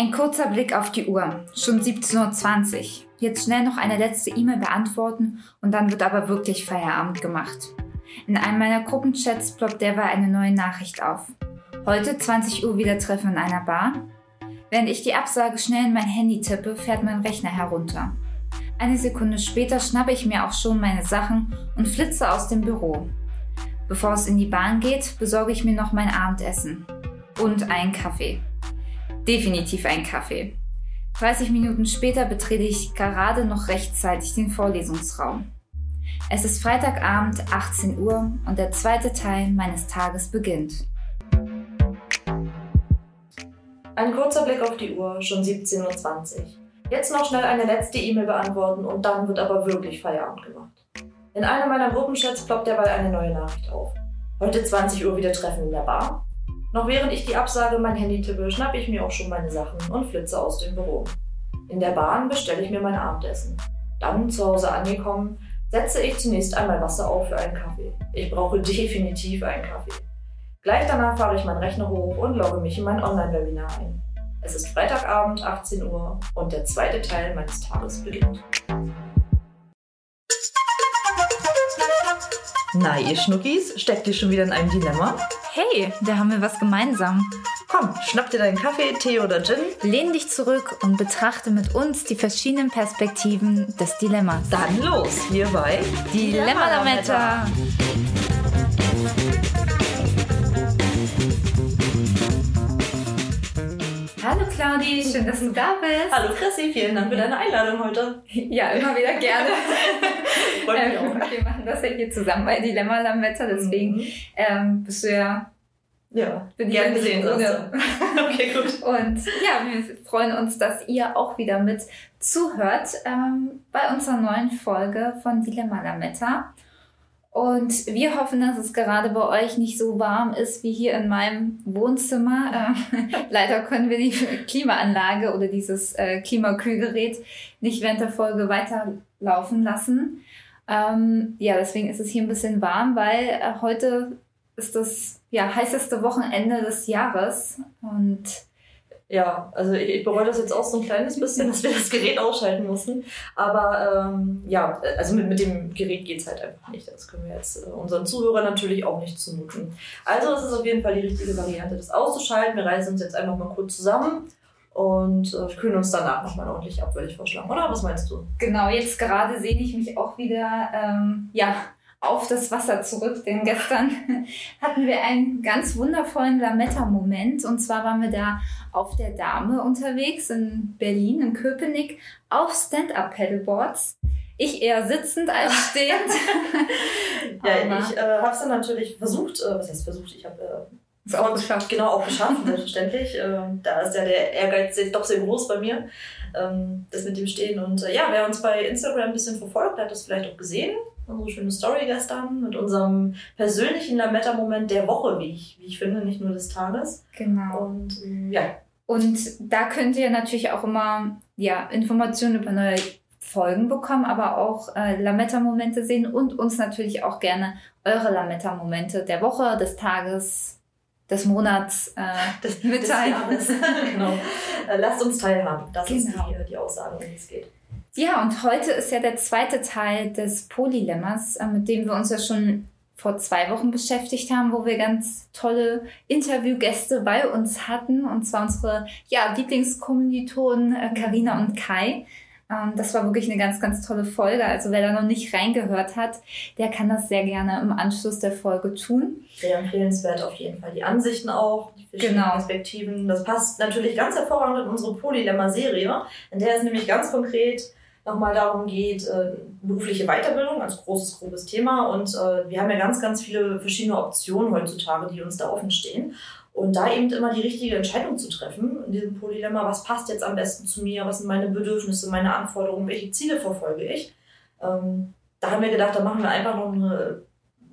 Ein kurzer Blick auf die Uhr. Schon 17.20 Uhr. Jetzt schnell noch eine letzte E-Mail beantworten und dann wird aber wirklich Feierabend gemacht. In einem meiner Gruppenchats ploppt derweil eine neue Nachricht auf. Heute 20 Uhr wieder Treffen in einer Bar. Während ich die Absage schnell in mein Handy tippe, fährt mein Rechner herunter. Eine Sekunde später schnappe ich mir auch schon meine Sachen und flitze aus dem Büro. Bevor es in die Bahn geht, besorge ich mir noch mein Abendessen. Und einen Kaffee. Definitiv einen Kaffee. 30 Minuten später betrete ich gerade noch rechtzeitig den Vorlesungsraum. Es ist Freitagabend, 18 Uhr und der zweite Teil meines Tages beginnt. Ein kurzer Blick auf die Uhr, schon 17.20 Uhr. Jetzt noch schnell eine letzte E-Mail beantworten und dann wird aber wirklich Feierabend gemacht. In einem meiner Gruppenchats ploppt derweil eine neue Nachricht auf. Heute 20 Uhr wieder Treffen in der Bar. Noch während ich die Absage mein Handy tippe, schnappe ich mir auch schon meine Sachen und flitze aus dem Büro. In der Bahn bestelle ich mir mein Abendessen. Dann, zu Hause angekommen, setze ich zunächst einmal Wasser auf für einen Kaffee. Ich brauche definitiv einen Kaffee. Gleich danach fahre ich meinen Rechner hoch und logge mich in mein Online-Webinar ein. Es ist Freitagabend, 18 Uhr und der zweite Teil meines Tages beginnt. Na, ihr Schnuckis, steckt ihr schon wieder in einem Dilemma? Hey, da haben wir was gemeinsam. Komm, schnapp dir deinen Kaffee, Tee oder Gin. Lehn dich zurück und betrachte mit uns die verschiedenen Perspektiven des Dilemmas. Dann los, hierbei Dilemma-Lametta. Hallo Claudi, schön, dass du da bist. Hallo Chrissy, vielen Dank für deine Einladung heute. Ja, immer wieder gerne. Freut mich Ähm, auch. wir machen das ja hier zusammen bei Dilemma Lametta, deswegen Mhm. ähm, bist du ja Ja, bin ich gern ja nicht gesehen. ohne. okay, gut. Und ja, wir freuen uns, dass ihr auch wieder mit zuhört ähm, bei unserer neuen Folge von Dilemma Lametta. Und wir hoffen, dass es gerade bei euch nicht so warm ist wie hier in meinem Wohnzimmer. Ähm, leider können wir die Klimaanlage oder dieses äh, Klimakühlgerät nicht während der Folge weiterlaufen lassen. Ähm, ja, deswegen ist es hier ein bisschen warm, weil äh, heute ist das ja, heißeste Wochenende des Jahres. Und Ja, also ich, ich bereue das jetzt auch so ein kleines bisschen, dass wir das Gerät ausschalten mussten. Aber ähm, ja, also mit, mit dem Gerät geht's halt einfach nicht. Das können wir jetzt äh, unseren Zuhörern natürlich auch nicht zumuten. Also es ist auf jeden Fall die richtige Variante, das auszuschalten. Wir reißen uns jetzt einfach mal kurz zusammen und äh, kühlen uns danach nochmal ordentlich ab, würde ich vorschlagen. Oder was meinst du? genau, jetzt gerade sehne ich mich auch wieder ähm, ja, auf das Wasser zurück, denn gestern hatten wir einen ganz wundervollen Lametta-Moment. Und zwar waren wir da auf der Dame unterwegs in Berlin, in Köpenick, auf Stand-Up-Pedalboards. Ich eher sitzend als stehend. Ja, ich äh, habe es dann natürlich versucht, äh, was heißt versucht, ich habe äh, ist auch geschafft. Genau, auch geschafft, selbstverständlich. Ähm, da ist ja der Ehrgeiz doch sehr groß bei mir, ähm, das mit dem Stehen. Und äh, ja, wer uns bei Instagram ein bisschen verfolgt, hat das vielleicht auch gesehen. Unsere schöne Story gestern mit unserem persönlichen Lametta-Moment der Woche, wie ich, wie ich finde, nicht nur des Tages. Genau. Und ähm, ja, Und da könnt ihr natürlich auch immer ja, Informationen über neue Folgen bekommen, aber auch äh, Lametta-Momente sehen und uns natürlich auch gerne eure Lametta-Momente der Woche, des Tages, des Monats äh, das mitteilen. des Jahres. genau. Äh, lasst uns teilhaben. Das ist Genau. die, äh, die Aussage, um die es geht. Ja, und heute ist ja der zweite Teil des Polylemmas, äh, mit dem wir uns ja schon vor zwei Wochen beschäftigt haben, wo wir ganz tolle Interviewgäste bei uns hatten, und zwar unsere ja, Lieblingskommilitonen äh, Carina und Kai. Ähm, das war wirklich eine ganz, ganz tolle Folge. Also wer da noch nicht reingehört hat, der kann das sehr gerne im Anschluss der Folge tun. Sehr empfehlenswert auf jeden Fall. Die Ansichten auch, die verschiedenen Genau. Perspektiven. Das passt natürlich ganz hervorragend in unsere Polylemma-Serie, in der es nämlich ganz konkret nochmal darum geht, äh, berufliche Weiterbildung als großes, grobes Thema. Und äh, wir haben ja ganz, ganz viele verschiedene Optionen heutzutage, die uns da offen stehen. Und da eben immer die richtige Entscheidung zu treffen in diesem Polylemma, was passt jetzt am besten zu mir, was sind meine Bedürfnisse, meine Anforderungen, welche Ziele verfolge ich. Ähm, da haben wir gedacht, da machen wir einfach noch eine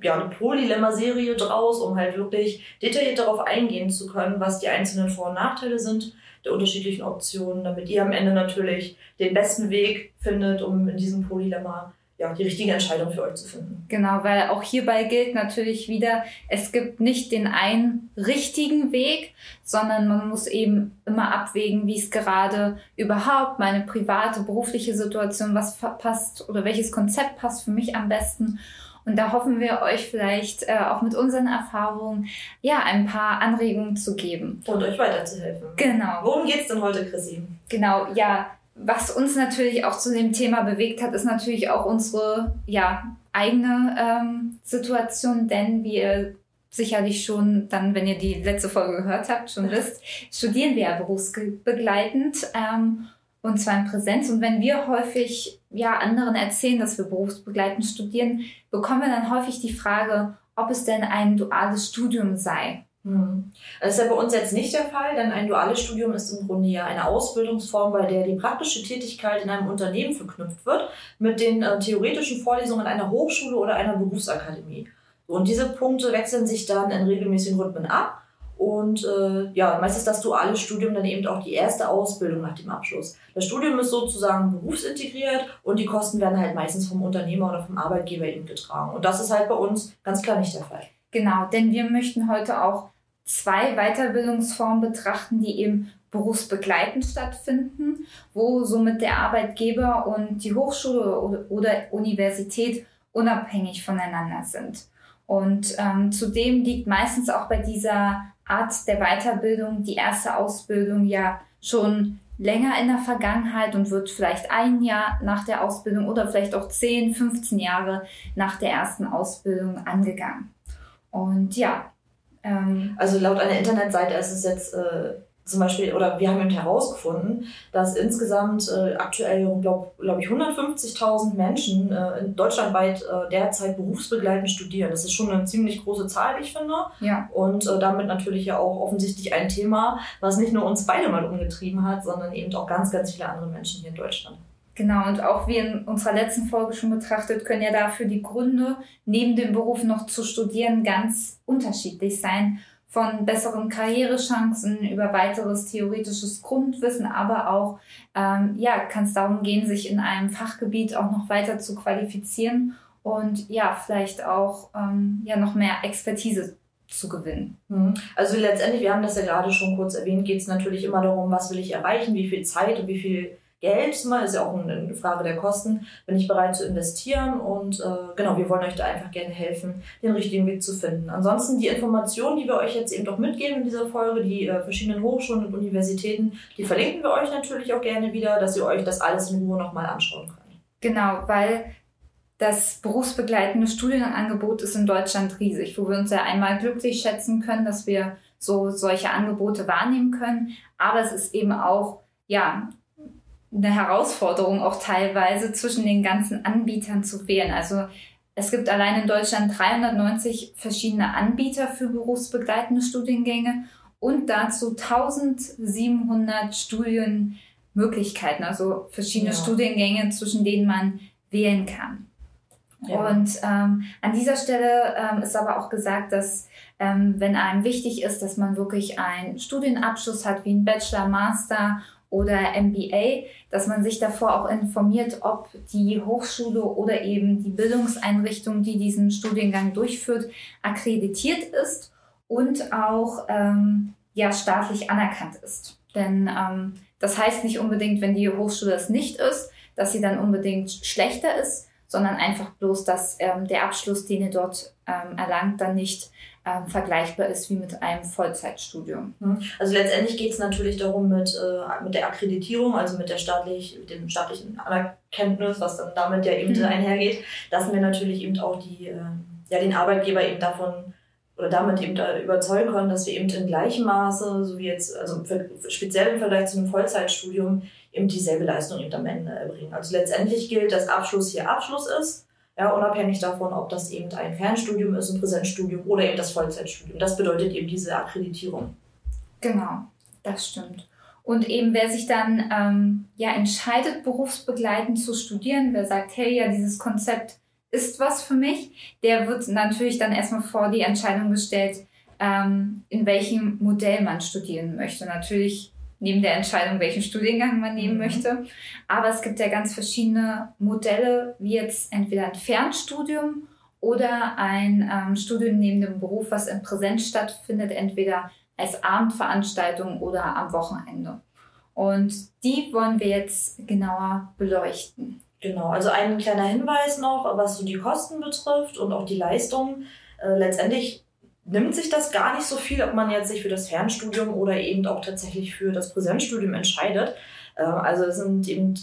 ja, eine Polylemma-Serie draus, um halt wirklich detailliert darauf eingehen zu können, was die einzelnen Vor- und Nachteile sind der unterschiedlichen Optionen, damit ihr am Ende natürlich den besten Weg findet, um in diesem Polylemma ja, die richtige Entscheidung für euch zu finden. Genau, weil auch hierbei gilt natürlich wieder, es gibt nicht den einen richtigen Weg, sondern man muss eben immer abwägen, wie es gerade überhaupt meine private, berufliche Situation, was passt oder welches Konzept passt für mich am besten. Und da hoffen wir euch vielleicht äh, auch mit unseren Erfahrungen ja ein paar Anregungen zu geben. Und euch weiterzuhelfen. Genau. Worum geht's denn heute, Chrissy? Genau, ja. Was uns natürlich auch zu dem Thema bewegt hat, ist natürlich auch unsere ja, eigene ähm, Situation, denn wie ihr sicherlich schon dann, wenn ihr die letzte Folge gehört habt, schon wisst, studieren wir ja berufsbegleitend. Ähm, und zwar in Präsenz. Und wenn wir häufig ja anderen erzählen, dass wir berufsbegleitend studieren, bekommen wir dann häufig die Frage, ob es denn ein duales Studium sei. Hm. Das ist ja bei uns jetzt nicht der Fall, denn ein duales Studium ist im Grunde ja eine Ausbildungsform, bei der die praktische Tätigkeit in einem Unternehmen verknüpft wird mit den äh, theoretischen Vorlesungen einer Hochschule oder einer Berufsakademie. Und diese Punkte wechseln sich dann in regelmäßigen Rhythmen ab und äh, ja, meist ist das duale Studium dann eben auch die erste Ausbildung nach dem Abschluss. Das Studium ist sozusagen berufsintegriert und die Kosten werden halt meistens vom Unternehmer oder vom Arbeitgeber eben getragen. Und das ist halt bei uns ganz klar nicht der Fall. Genau, denn wir möchten heute auch zwei Weiterbildungsformen betrachten, die eben berufsbegleitend stattfinden, wo somit der Arbeitgeber und die Hochschule oder Universität unabhängig voneinander sind. Und ähm, zudem liegt meistens auch bei dieser Art der Weiterbildung die erste Ausbildung ja schon länger in der Vergangenheit und wird vielleicht ein Jahr nach der Ausbildung oder vielleicht auch 10, 15 Jahre nach der ersten Ausbildung angegangen. Und ja. Ähm, also laut einer Internetseite ist es jetzt äh, zum Beispiel, oder wir haben eben herausgefunden, dass insgesamt äh, aktuell, glaube glaub ich, 150.000 Menschen äh, in deutschlandweit äh, derzeit berufsbegleitend studieren. Das ist schon eine ziemlich große Zahl, wie ich finde. Ja. Und äh, damit natürlich ja auch offensichtlich ein Thema, was nicht nur uns beide mal umgetrieben hat, sondern eben auch ganz, ganz viele andere Menschen hier in Deutschland. Genau, und auch wie in unserer letzten Folge schon betrachtet, können ja dafür die Gründe, neben dem Beruf noch zu studieren, ganz unterschiedlich sein von besseren Karrierechancen über weiteres theoretisches Grundwissen, aber auch ähm, ja, kann es darum gehen, sich in einem Fachgebiet auch noch weiter zu qualifizieren und ja, vielleicht auch ähm, ja noch mehr Expertise zu gewinnen. Mhm. Also letztendlich, wir haben das ja gerade schon kurz erwähnt, geht es natürlich immer darum, was will ich erreichen, wie viel Zeit und wie viel Geld, mal ist ja auch eine Frage der Kosten, bin ich bereit zu investieren und äh, genau, wir wollen euch da einfach gerne helfen, den richtigen Weg zu finden. Ansonsten die Informationen, die wir euch jetzt eben doch mitgeben in dieser Folge, die äh, verschiedenen Hochschulen und Universitäten, die verlinken wir euch natürlich auch gerne wieder, dass ihr euch das alles in Ruhe nochmal anschauen könnt. Genau, weil das berufsbegleitende Studienangebot ist in Deutschland riesig, wo wir uns ja einmal glücklich schätzen können, dass wir so solche Angebote wahrnehmen können, aber es ist eben auch ja eine Herausforderung auch teilweise zwischen den ganzen Anbietern zu wählen. Also es gibt allein in Deutschland 390 verschiedene Anbieter für berufsbegleitende Studiengänge und dazu 1700 Studienmöglichkeiten, also verschiedene ja. Studiengänge, zwischen denen man wählen kann. Ja. Und ähm, an dieser Stelle ähm, ist aber auch gesagt, dass ähm, wenn einem wichtig ist, dass man wirklich einen Studienabschluss hat, wie ein Bachelor, Master oder MBA, dass man sich davor auch informiert, ob die Hochschule oder eben die Bildungseinrichtung, die diesen Studiengang durchführt, akkreditiert ist und auch ähm, ja staatlich anerkannt ist. Denn ähm, das heißt nicht unbedingt, wenn die Hochschule es nicht ist, dass sie dann unbedingt schlechter ist, sondern einfach bloß, dass ähm, der Abschluss, den ihr dort ähm, erlangt, dann nicht ähm, vergleichbar ist wie mit einem Vollzeitstudium. Hm. Also letztendlich geht es natürlich darum mit, äh, mit der Akkreditierung, also mit der staatlich, mit dem staatlichen Anerkenntnis, was dann damit ja eben mhm. einhergeht, dass wir natürlich eben auch die, äh, ja, den Arbeitgeber eben davon oder damit eben da überzeugen können, dass wir eben in gleichem Maße, so wie jetzt, also speziell im Vergleich zu einem Vollzeitstudium, eben dieselbe Leistung eben am Ende erbringen. Also letztendlich gilt, dass Abschluss hier Abschluss ist ja, unabhängig davon, ob das eben ein Fernstudium ist, ein Präsenzstudium oder eben das Vollzeitstudium. Das bedeutet eben diese Akkreditierung. Genau, das stimmt. Und eben wer sich dann ähm, ja entscheidet, berufsbegleitend zu studieren, wer sagt, hey, ja, dieses Konzept ist was für mich, der wird natürlich dann erstmal vor die Entscheidung gestellt, ähm, in welchem Modell man studieren möchte. Natürlich neben der Entscheidung, welchen Studiengang man nehmen Mhm. möchte. Aber es gibt ja ganz verschiedene Modelle, wie jetzt entweder ein Fernstudium oder ein ähm, Studium neben dem Beruf, was in Präsenz stattfindet, entweder als Abendveranstaltung oder am Wochenende. Und die wollen wir jetzt genauer beleuchten. Genau, also ein kleiner Hinweis noch, was so die Kosten betrifft und auch die Leistung. Äh, letztendlich nimmt sich das gar nicht so viel, ob man jetzt sich für das Fernstudium oder eben auch tatsächlich für das Präsenzstudium entscheidet. Äh, also es sind eben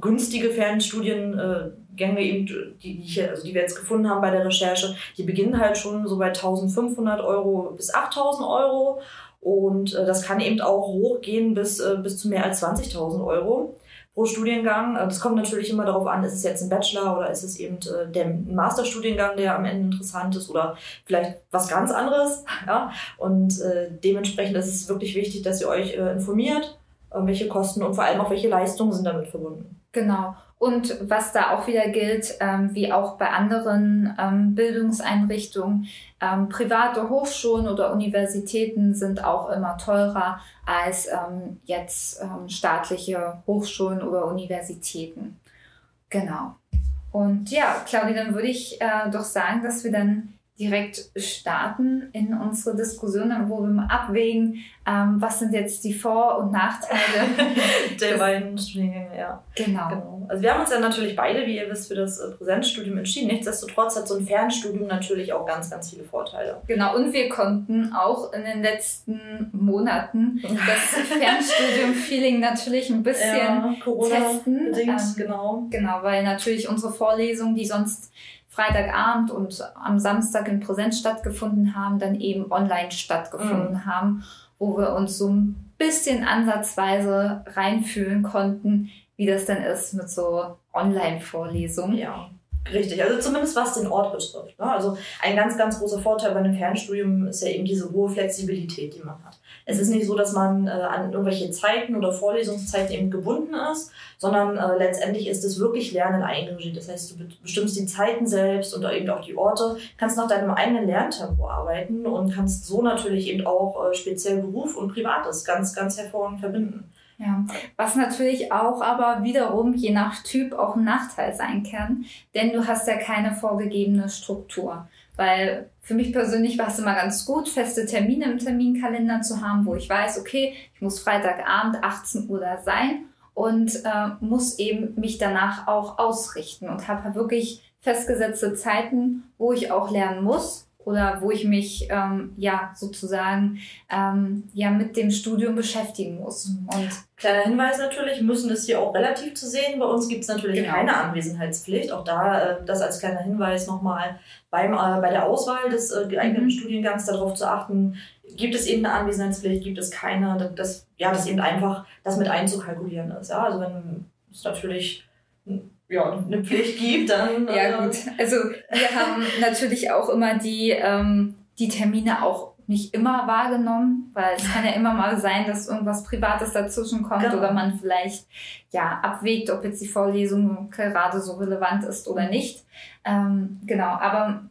günstige Fernstudiengänge, eben, die, ich, also die wir jetzt gefunden haben bei der Recherche, die beginnen halt schon so bei 1500 Euro bis 8000 Euro. Und äh, das kann eben auch hochgehen bis, äh, bis zu mehr als 20.000 Euro pro Studiengang. Das kommt natürlich immer darauf an, ist es jetzt ein Bachelor oder ist es eben äh, der Masterstudiengang, der am Ende interessant ist oder vielleicht was ganz anderes. Ja? Und äh, dementsprechend ist es wirklich wichtig, dass ihr euch äh, informiert, welche Kosten und vor allem auch welche Leistungen sind damit verbunden. Genau. Und was da auch wieder gilt, ähm, wie auch bei anderen ähm, Bildungseinrichtungen, ähm, private Hochschulen oder Universitäten sind auch immer teurer als ähm, jetzt ähm, staatliche Hochschulen oder Universitäten. Genau. Und ja, Claudia, dann würde ich äh, doch sagen, dass wir dann direkt starten in unsere Diskussion, wo wir mal abwägen, ähm, was sind jetzt die Vor- und Nachteile. der beiden Studiengänge, ja. genau. Genau. Also wir haben uns ja natürlich beide, wie ihr wisst, für das äh, Präsenzstudium entschieden. Nichtsdestotrotz hat so ein Fernstudium natürlich auch ganz, ganz viele Vorteile. Genau, und wir konnten auch in den letzten Monaten das Fernstudium-Feeling natürlich ein bisschen ja, testen. Ähm, genau. Genau, weil natürlich unsere Vorlesungen, die sonst Freitagabend und am Samstag in Präsenz stattgefunden haben, dann eben online stattgefunden Mhm. haben, wo wir uns so ein bisschen ansatzweise reinfühlen konnten, wie das denn ist mit so Online-Vorlesungen. Ja, richtig. Also zumindest was den Ort betrifft. Ne? Also ein ganz, ganz großer Vorteil bei einem Fernstudium ist ja eben diese hohe Flexibilität, die man hat. Es ist nicht so, dass man äh, an irgendwelche Zeiten oder Vorlesungszeiten eben gebunden ist, sondern äh, letztendlich ist es wirklich Lernen eingeregiert. Das heißt, du be- bestimmst die Zeiten selbst und eben auch die Orte, kannst nach deinem eigenen Lerntempo arbeiten und kannst so natürlich eben auch äh, speziell Beruf und Privates ganz, ganz hervorragend verbinden. Ja, was natürlich auch aber wiederum je nach Typ auch ein Nachteil sein kann, denn du hast ja keine vorgegebene Struktur. Weil für mich persönlich war es immer ganz gut, feste Termine im Terminkalender zu haben, wo ich weiß, okay, ich muss Freitagabend 18 Uhr da sein und äh, muss eben mich danach auch ausrichten und habe wirklich festgesetzte Zeiten, wo ich auch lernen muss oder wo ich mich ähm, ja sozusagen ähm, ja mit dem Studium beschäftigen muss. Und Kleiner Hinweis natürlich, müssen ist hier auch relativ zu sehen. Bei uns gibt es natürlich Genau. keine Anwesenheitspflicht. Auch da äh, das als kleiner Hinweis nochmal beim, äh, bei der Auswahl des äh, geeigneten Mhm. Studiengangs darauf zu achten, gibt es eben eine Anwesenheitspflicht, gibt es keine, das- das, ja, das eben einfach das mit einzukalkulieren ist. Ja? Also wenn es natürlich ja, eine Pflicht gibt, dann Ja, äh, gut. Also wir haben natürlich auch immer die, ähm, die Termine auch nicht immer wahrgenommen, weil es kann ja immer mal sein, dass irgendwas Privates dazwischen kommt Genau. oder man vielleicht ja abwägt, ob jetzt die Vorlesung gerade so relevant ist oder nicht. Ähm, genau, aber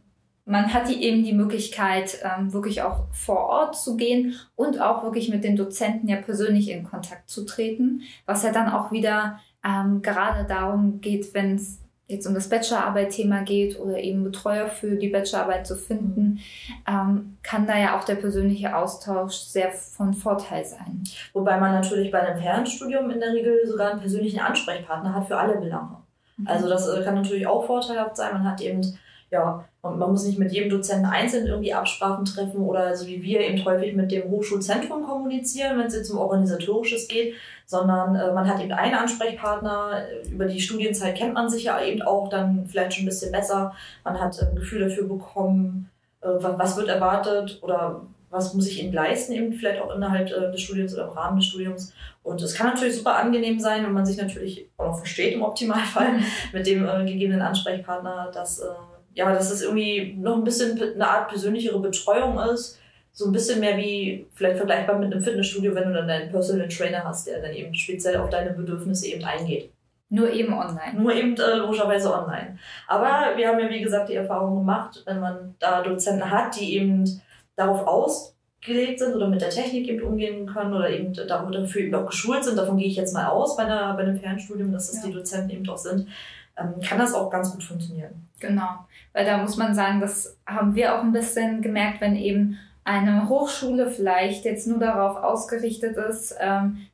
man hat die eben die Möglichkeit, ähm, wirklich auch vor Ort zu gehen und auch wirklich mit den Dozenten ja persönlich in Kontakt zu treten, was ja dann auch wieder ähm, gerade darum geht, wenn es jetzt um das Bachelorarbeit-Thema geht oder eben Betreuer für die Bachelorarbeit zu finden, ähm, kann da ja auch der persönliche Austausch sehr von Vorteil sein. Wobei man natürlich bei einem Fernstudium in der Regel sogar einen persönlichen Ansprechpartner hat für alle Belange. Also das äh, kann natürlich auch vorteilhaft sein. Man hat eben, ja, man, man muss nicht mit jedem Dozenten einzeln irgendwie Absprachen treffen oder so wie wir eben häufig mit dem Hochschulzentrum kommunizieren, wenn es jetzt um Organisatorisches geht, sondern äh, man hat eben einen Ansprechpartner. Über die Studienzeit kennt man sich ja eben auch dann vielleicht schon ein bisschen besser. Man hat äh, ein Gefühl dafür bekommen, äh, wa- was wird erwartet oder was muss ich eben leisten, eben vielleicht auch innerhalb äh, des Studiums oder im Rahmen des Studiums. Und es kann natürlich super angenehm sein, wenn man sich natürlich auch noch versteht im Optimalfall mit dem äh, gegebenen Ansprechpartner, dass, äh, ja, dass es irgendwie noch ein bisschen eine Art persönlichere Betreuung ist. So ein bisschen mehr wie vielleicht vergleichbar mit einem Fitnessstudio, wenn du dann deinen Personal Trainer hast, der dann eben speziell auf deine Bedürfnisse eben eingeht. Nur eben online. Nur eben äh, logischerweise online. Aber wir haben ja, wie gesagt, die Erfahrung gemacht, wenn man da Dozenten hat, die eben darauf aus gelegt sind oder mit der Technik eben umgehen können oder eben dafür eben auch geschult sind, davon gehe ich jetzt mal aus bei, einer, bei einem Fernstudium, dass das ja. die Dozenten eben doch sind, kann das auch ganz gut funktionieren. Genau, weil da muss man sagen, das haben wir auch ein bisschen gemerkt, wenn eben eine Hochschule vielleicht jetzt nur darauf ausgerichtet ist, ähm,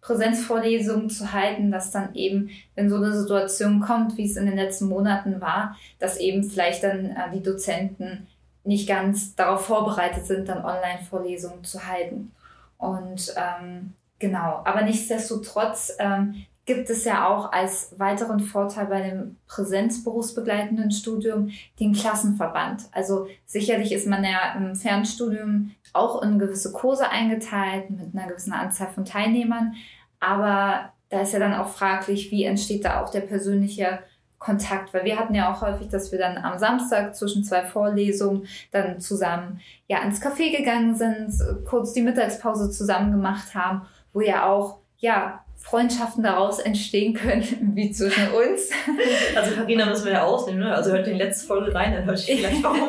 Präsenzvorlesungen zu halten, dass dann eben, wenn so eine Situation kommt, wie es in den letzten Monaten war, dass eben vielleicht dann äh, die Dozenten nicht ganz darauf vorbereitet sind, dann Online-Vorlesungen zu halten. Und ähm, genau, aber nichtsdestotrotz ähm, gibt es ja auch als weiteren Vorteil bei dem präsenzberufsbegleitenden Studium den Klassenverband. Also sicherlich ist man ja im Fernstudium auch in gewisse Kurse eingeteilt mit einer gewissen Anzahl von Teilnehmern, aber da ist ja dann auch fraglich, wie entsteht da auch der persönliche Kontakt, weil wir hatten ja auch häufig, dass wir dann am Samstag zwischen zwei Vorlesungen dann zusammen ja ins Café gegangen sind, kurz die Mittagspause zusammen gemacht haben, wo ja auch ja Freundschaften daraus entstehen können, wie zwischen uns. Also Karina müssen wir ja ausnehmen, ne? Also hört die letzte Folge rein, dann hört ihr vielleicht warum.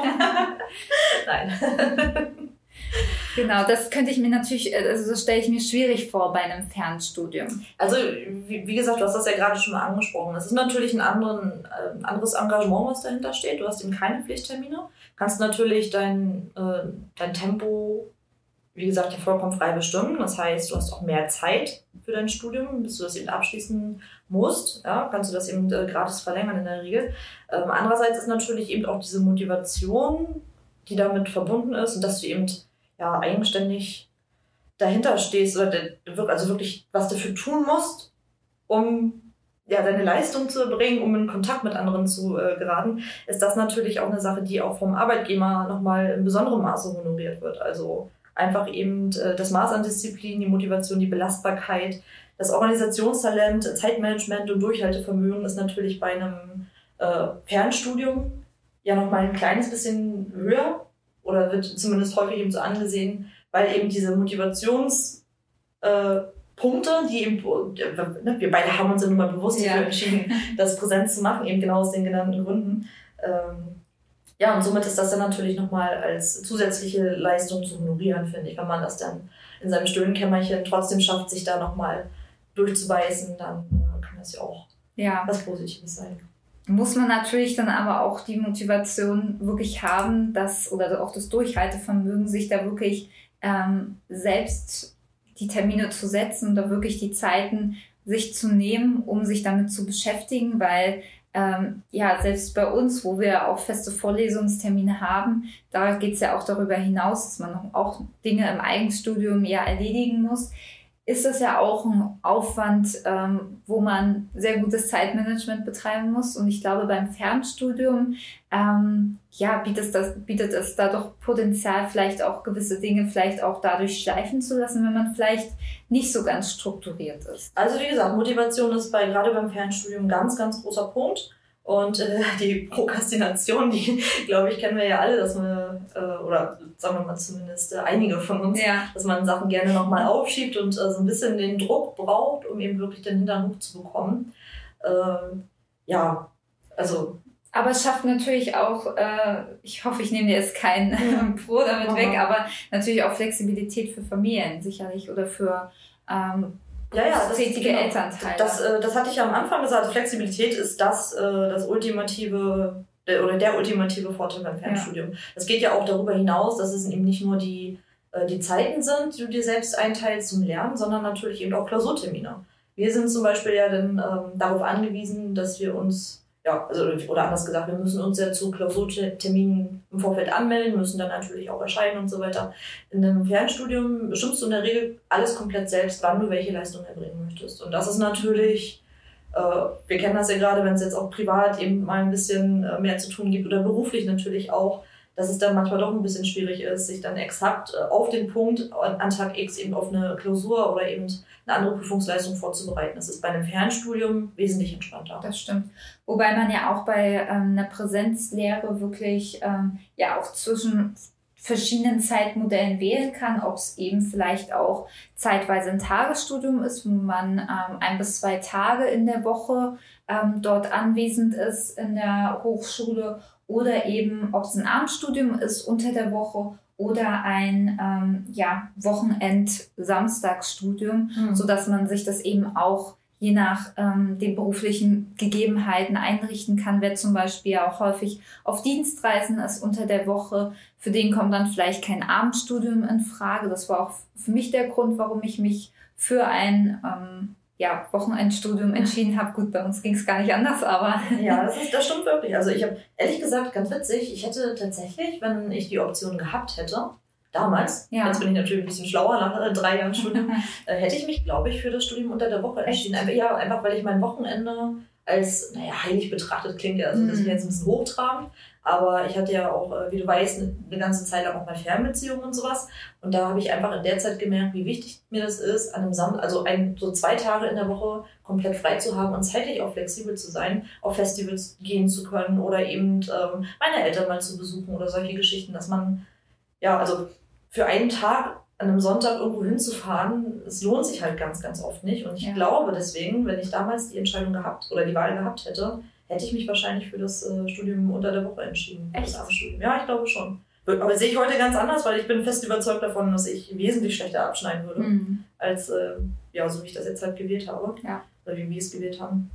Nein. Genau, das könnte ich mir natürlich, also das stelle ich mir schwierig vor bei einem Fernstudium. Also, wie, wie gesagt, du hast das ja gerade schon mal angesprochen. Es ist natürlich ein, anderen, äh, anderes Engagement, was dahinter steht. Du hast eben keine Pflichttermine. Kannst natürlich dein, äh, dein Tempo, wie gesagt, ja vollkommen frei bestimmen. Das heißt, du hast auch mehr Zeit für dein Studium, bis du das eben abschließen musst. Ja, kannst du das eben äh, gratis verlängern in der Regel. Ähm, andererseits ist natürlich eben auch diese Motivation, die damit verbunden ist und dass du eben ja, eigenständig dahinter stehst oder also wirklich was dafür tun musst, um ja, deine Leistung zu erbringen, um in Kontakt mit anderen zu äh, geraten, ist das natürlich auch eine Sache, die auch vom Arbeitgeber nochmal in besonderem Maße honoriert wird. Also einfach eben äh, das Maß an Disziplin, die Motivation, die Belastbarkeit, das Organisationstalent, Zeitmanagement und Durchhaltevermögen ist natürlich bei einem äh, Fernstudium ja nochmal ein kleines bisschen höher oder wird zumindest häufig eben so angesehen, weil eben diese Motivationspunkte, äh, die eben, ne, wir beide haben uns ja nun mal bewusst ja. dafür entschieden, das präsent zu machen, eben genau aus den genannten Gründen. Ähm, ja, und somit ist das dann natürlich nochmal als zusätzliche Leistung zu honorieren, finde ich. Wenn man das dann in seinem stillen Kämmerchen trotzdem schafft, sich da nochmal durchzubeißen, dann äh, kann das ja auch ja. was Positives sein muss man natürlich dann aber auch die Motivation wirklich haben, dass oder auch das Durchhaltevermögen, sich da wirklich ähm, selbst die Termine zu setzen und da wirklich die Zeiten sich zu nehmen, um sich damit zu beschäftigen, weil ähm, ja, selbst bei uns, wo wir auch feste Vorlesungstermine haben, da geht es ja auch darüber hinaus, dass man auch Dinge im Eigenstudium ja erledigen muss ist das ja auch ein Aufwand, ähm, wo man sehr gutes Zeitmanagement betreiben muss. Und ich glaube, beim Fernstudium ähm, ja, bietet, das, bietet es da doch Potenzial, vielleicht auch gewisse Dinge vielleicht auch dadurch schleifen zu lassen, wenn man vielleicht nicht so ganz strukturiert ist. Also wie gesagt, Motivation ist bei gerade beim Fernstudium ein ganz, ganz großer Punkt. Und äh, die Prokrastination, die, glaube ich, kennen wir ja alle, dass man, äh, oder sagen wir mal zumindest äh, einige von uns, ja. dass man Sachen gerne nochmal aufschiebt und äh, so ein bisschen den Druck braucht, um eben wirklich den Hintern hochzubekommen. Ähm, ja, also. Aber es schafft natürlich auch, äh, ich hoffe, ich nehme dir jetzt kein ja. Pro damit Aha. weg, aber natürlich auch Flexibilität für Familien sicherlich oder für ähm, ja, ja, das, tätige genau, Elternteile. Das, äh, das hatte ich ja am Anfang gesagt. Flexibilität ist das, äh, das ultimative der, oder der ultimative Vorteil beim Fernstudium. Ja. Das geht ja auch darüber hinaus, dass es eben nicht nur die, äh, die Zeiten sind, die du dir selbst einteilst zum Lernen, sondern natürlich eben auch Klausurtermine. Wir sind zum Beispiel ja dann ähm, darauf angewiesen, dass wir uns ja, also, oder anders gesagt, wir müssen uns ja zu Klausurterminen im Vorfeld anmelden, müssen dann natürlich auch erscheinen und so weiter. In einem Fernstudium bestimmst du in der Regel alles komplett selbst, wann du welche Leistung erbringen möchtest. Und das ist natürlich, äh, wir kennen das ja gerade, wenn es jetzt auch privat eben mal ein bisschen äh, mehr zu tun gibt oder beruflich natürlich auch, dass es dann manchmal doch ein bisschen schwierig ist, sich dann exakt äh, auf den Punkt an Tag X eben auf eine Klausur oder eben eine andere Prüfungsleistung vorzubereiten. Das ist bei einem Fernstudium wesentlich entspannter. Das stimmt. Wobei man ja auch bei ähm, einer Präsenzlehre wirklich ähm, ja auch zwischen verschiedenen Zeitmodellen wählen kann, ob es eben vielleicht auch zeitweise ein Tagesstudium ist, wo man ähm, ein bis zwei Tage in der Woche ähm, dort anwesend ist in der Hochschule oder eben, ob es ein Abendstudium ist unter der Woche oder ein ähm, ja, Wochenend-Samstagsstudium, Mhm. so dass man sich das eben auch je nach ähm, den beruflichen Gegebenheiten einrichten kann. Wer zum Beispiel auch häufig auf Dienstreisen ist unter der Woche, für den kommt dann vielleicht kein Abendstudium in Frage. Das war auch für mich der Grund, warum ich mich für ein ähm, ja, Wochenendstudium entschieden habe. Gut, bei uns ging es gar nicht anders, aber Ja, das, ist, das stimmt wirklich. Also ich habe ehrlich gesagt, ganz witzig, ich hätte tatsächlich, wenn ich die Option gehabt hätte, damals, Ja. jetzt bin ich natürlich ein bisschen schlauer nach äh, drei Jahren Studium, äh, hätte ich mich, glaube ich, für das Studium unter der Woche entschieden. Einfach, ja, einfach weil ich mein Wochenende als, naja, heilig betrachtet klingt ja, also das ist Mhm. jetzt ein bisschen hochtrabend, aber ich hatte ja auch, äh, wie du weißt, eine, eine ganze Zeit lang auch mal Fernbeziehungen und sowas. Und da habe ich einfach in der Zeit gemerkt, wie wichtig mir das ist, an einem Sam also ein, so zwei Tage in der Woche komplett frei zu haben und zeitlich auch flexibel zu sein, auf Festivals gehen zu können oder eben ähm, meine Eltern mal zu besuchen oder solche Geschichten, dass man, ja, also für einen Tag an einem Sonntag irgendwo hinzufahren, es lohnt sich halt ganz, ganz oft nicht. Und ich Ja. glaube deswegen, wenn ich damals die Entscheidung gehabt oder die Wahl gehabt hätte, hätte ich mich wahrscheinlich für das äh, Studium unter der Woche entschieden. Echt? Das Abendstudium. Ja, ich glaube schon. Aber sehe ich heute ganz anders, weil ich bin fest überzeugt davon, dass ich wesentlich schlechter abschneiden würde, Mhm. als äh, ja, so wie ich das jetzt halt gewählt habe. Ja. Oder wie wir es gewählt haben.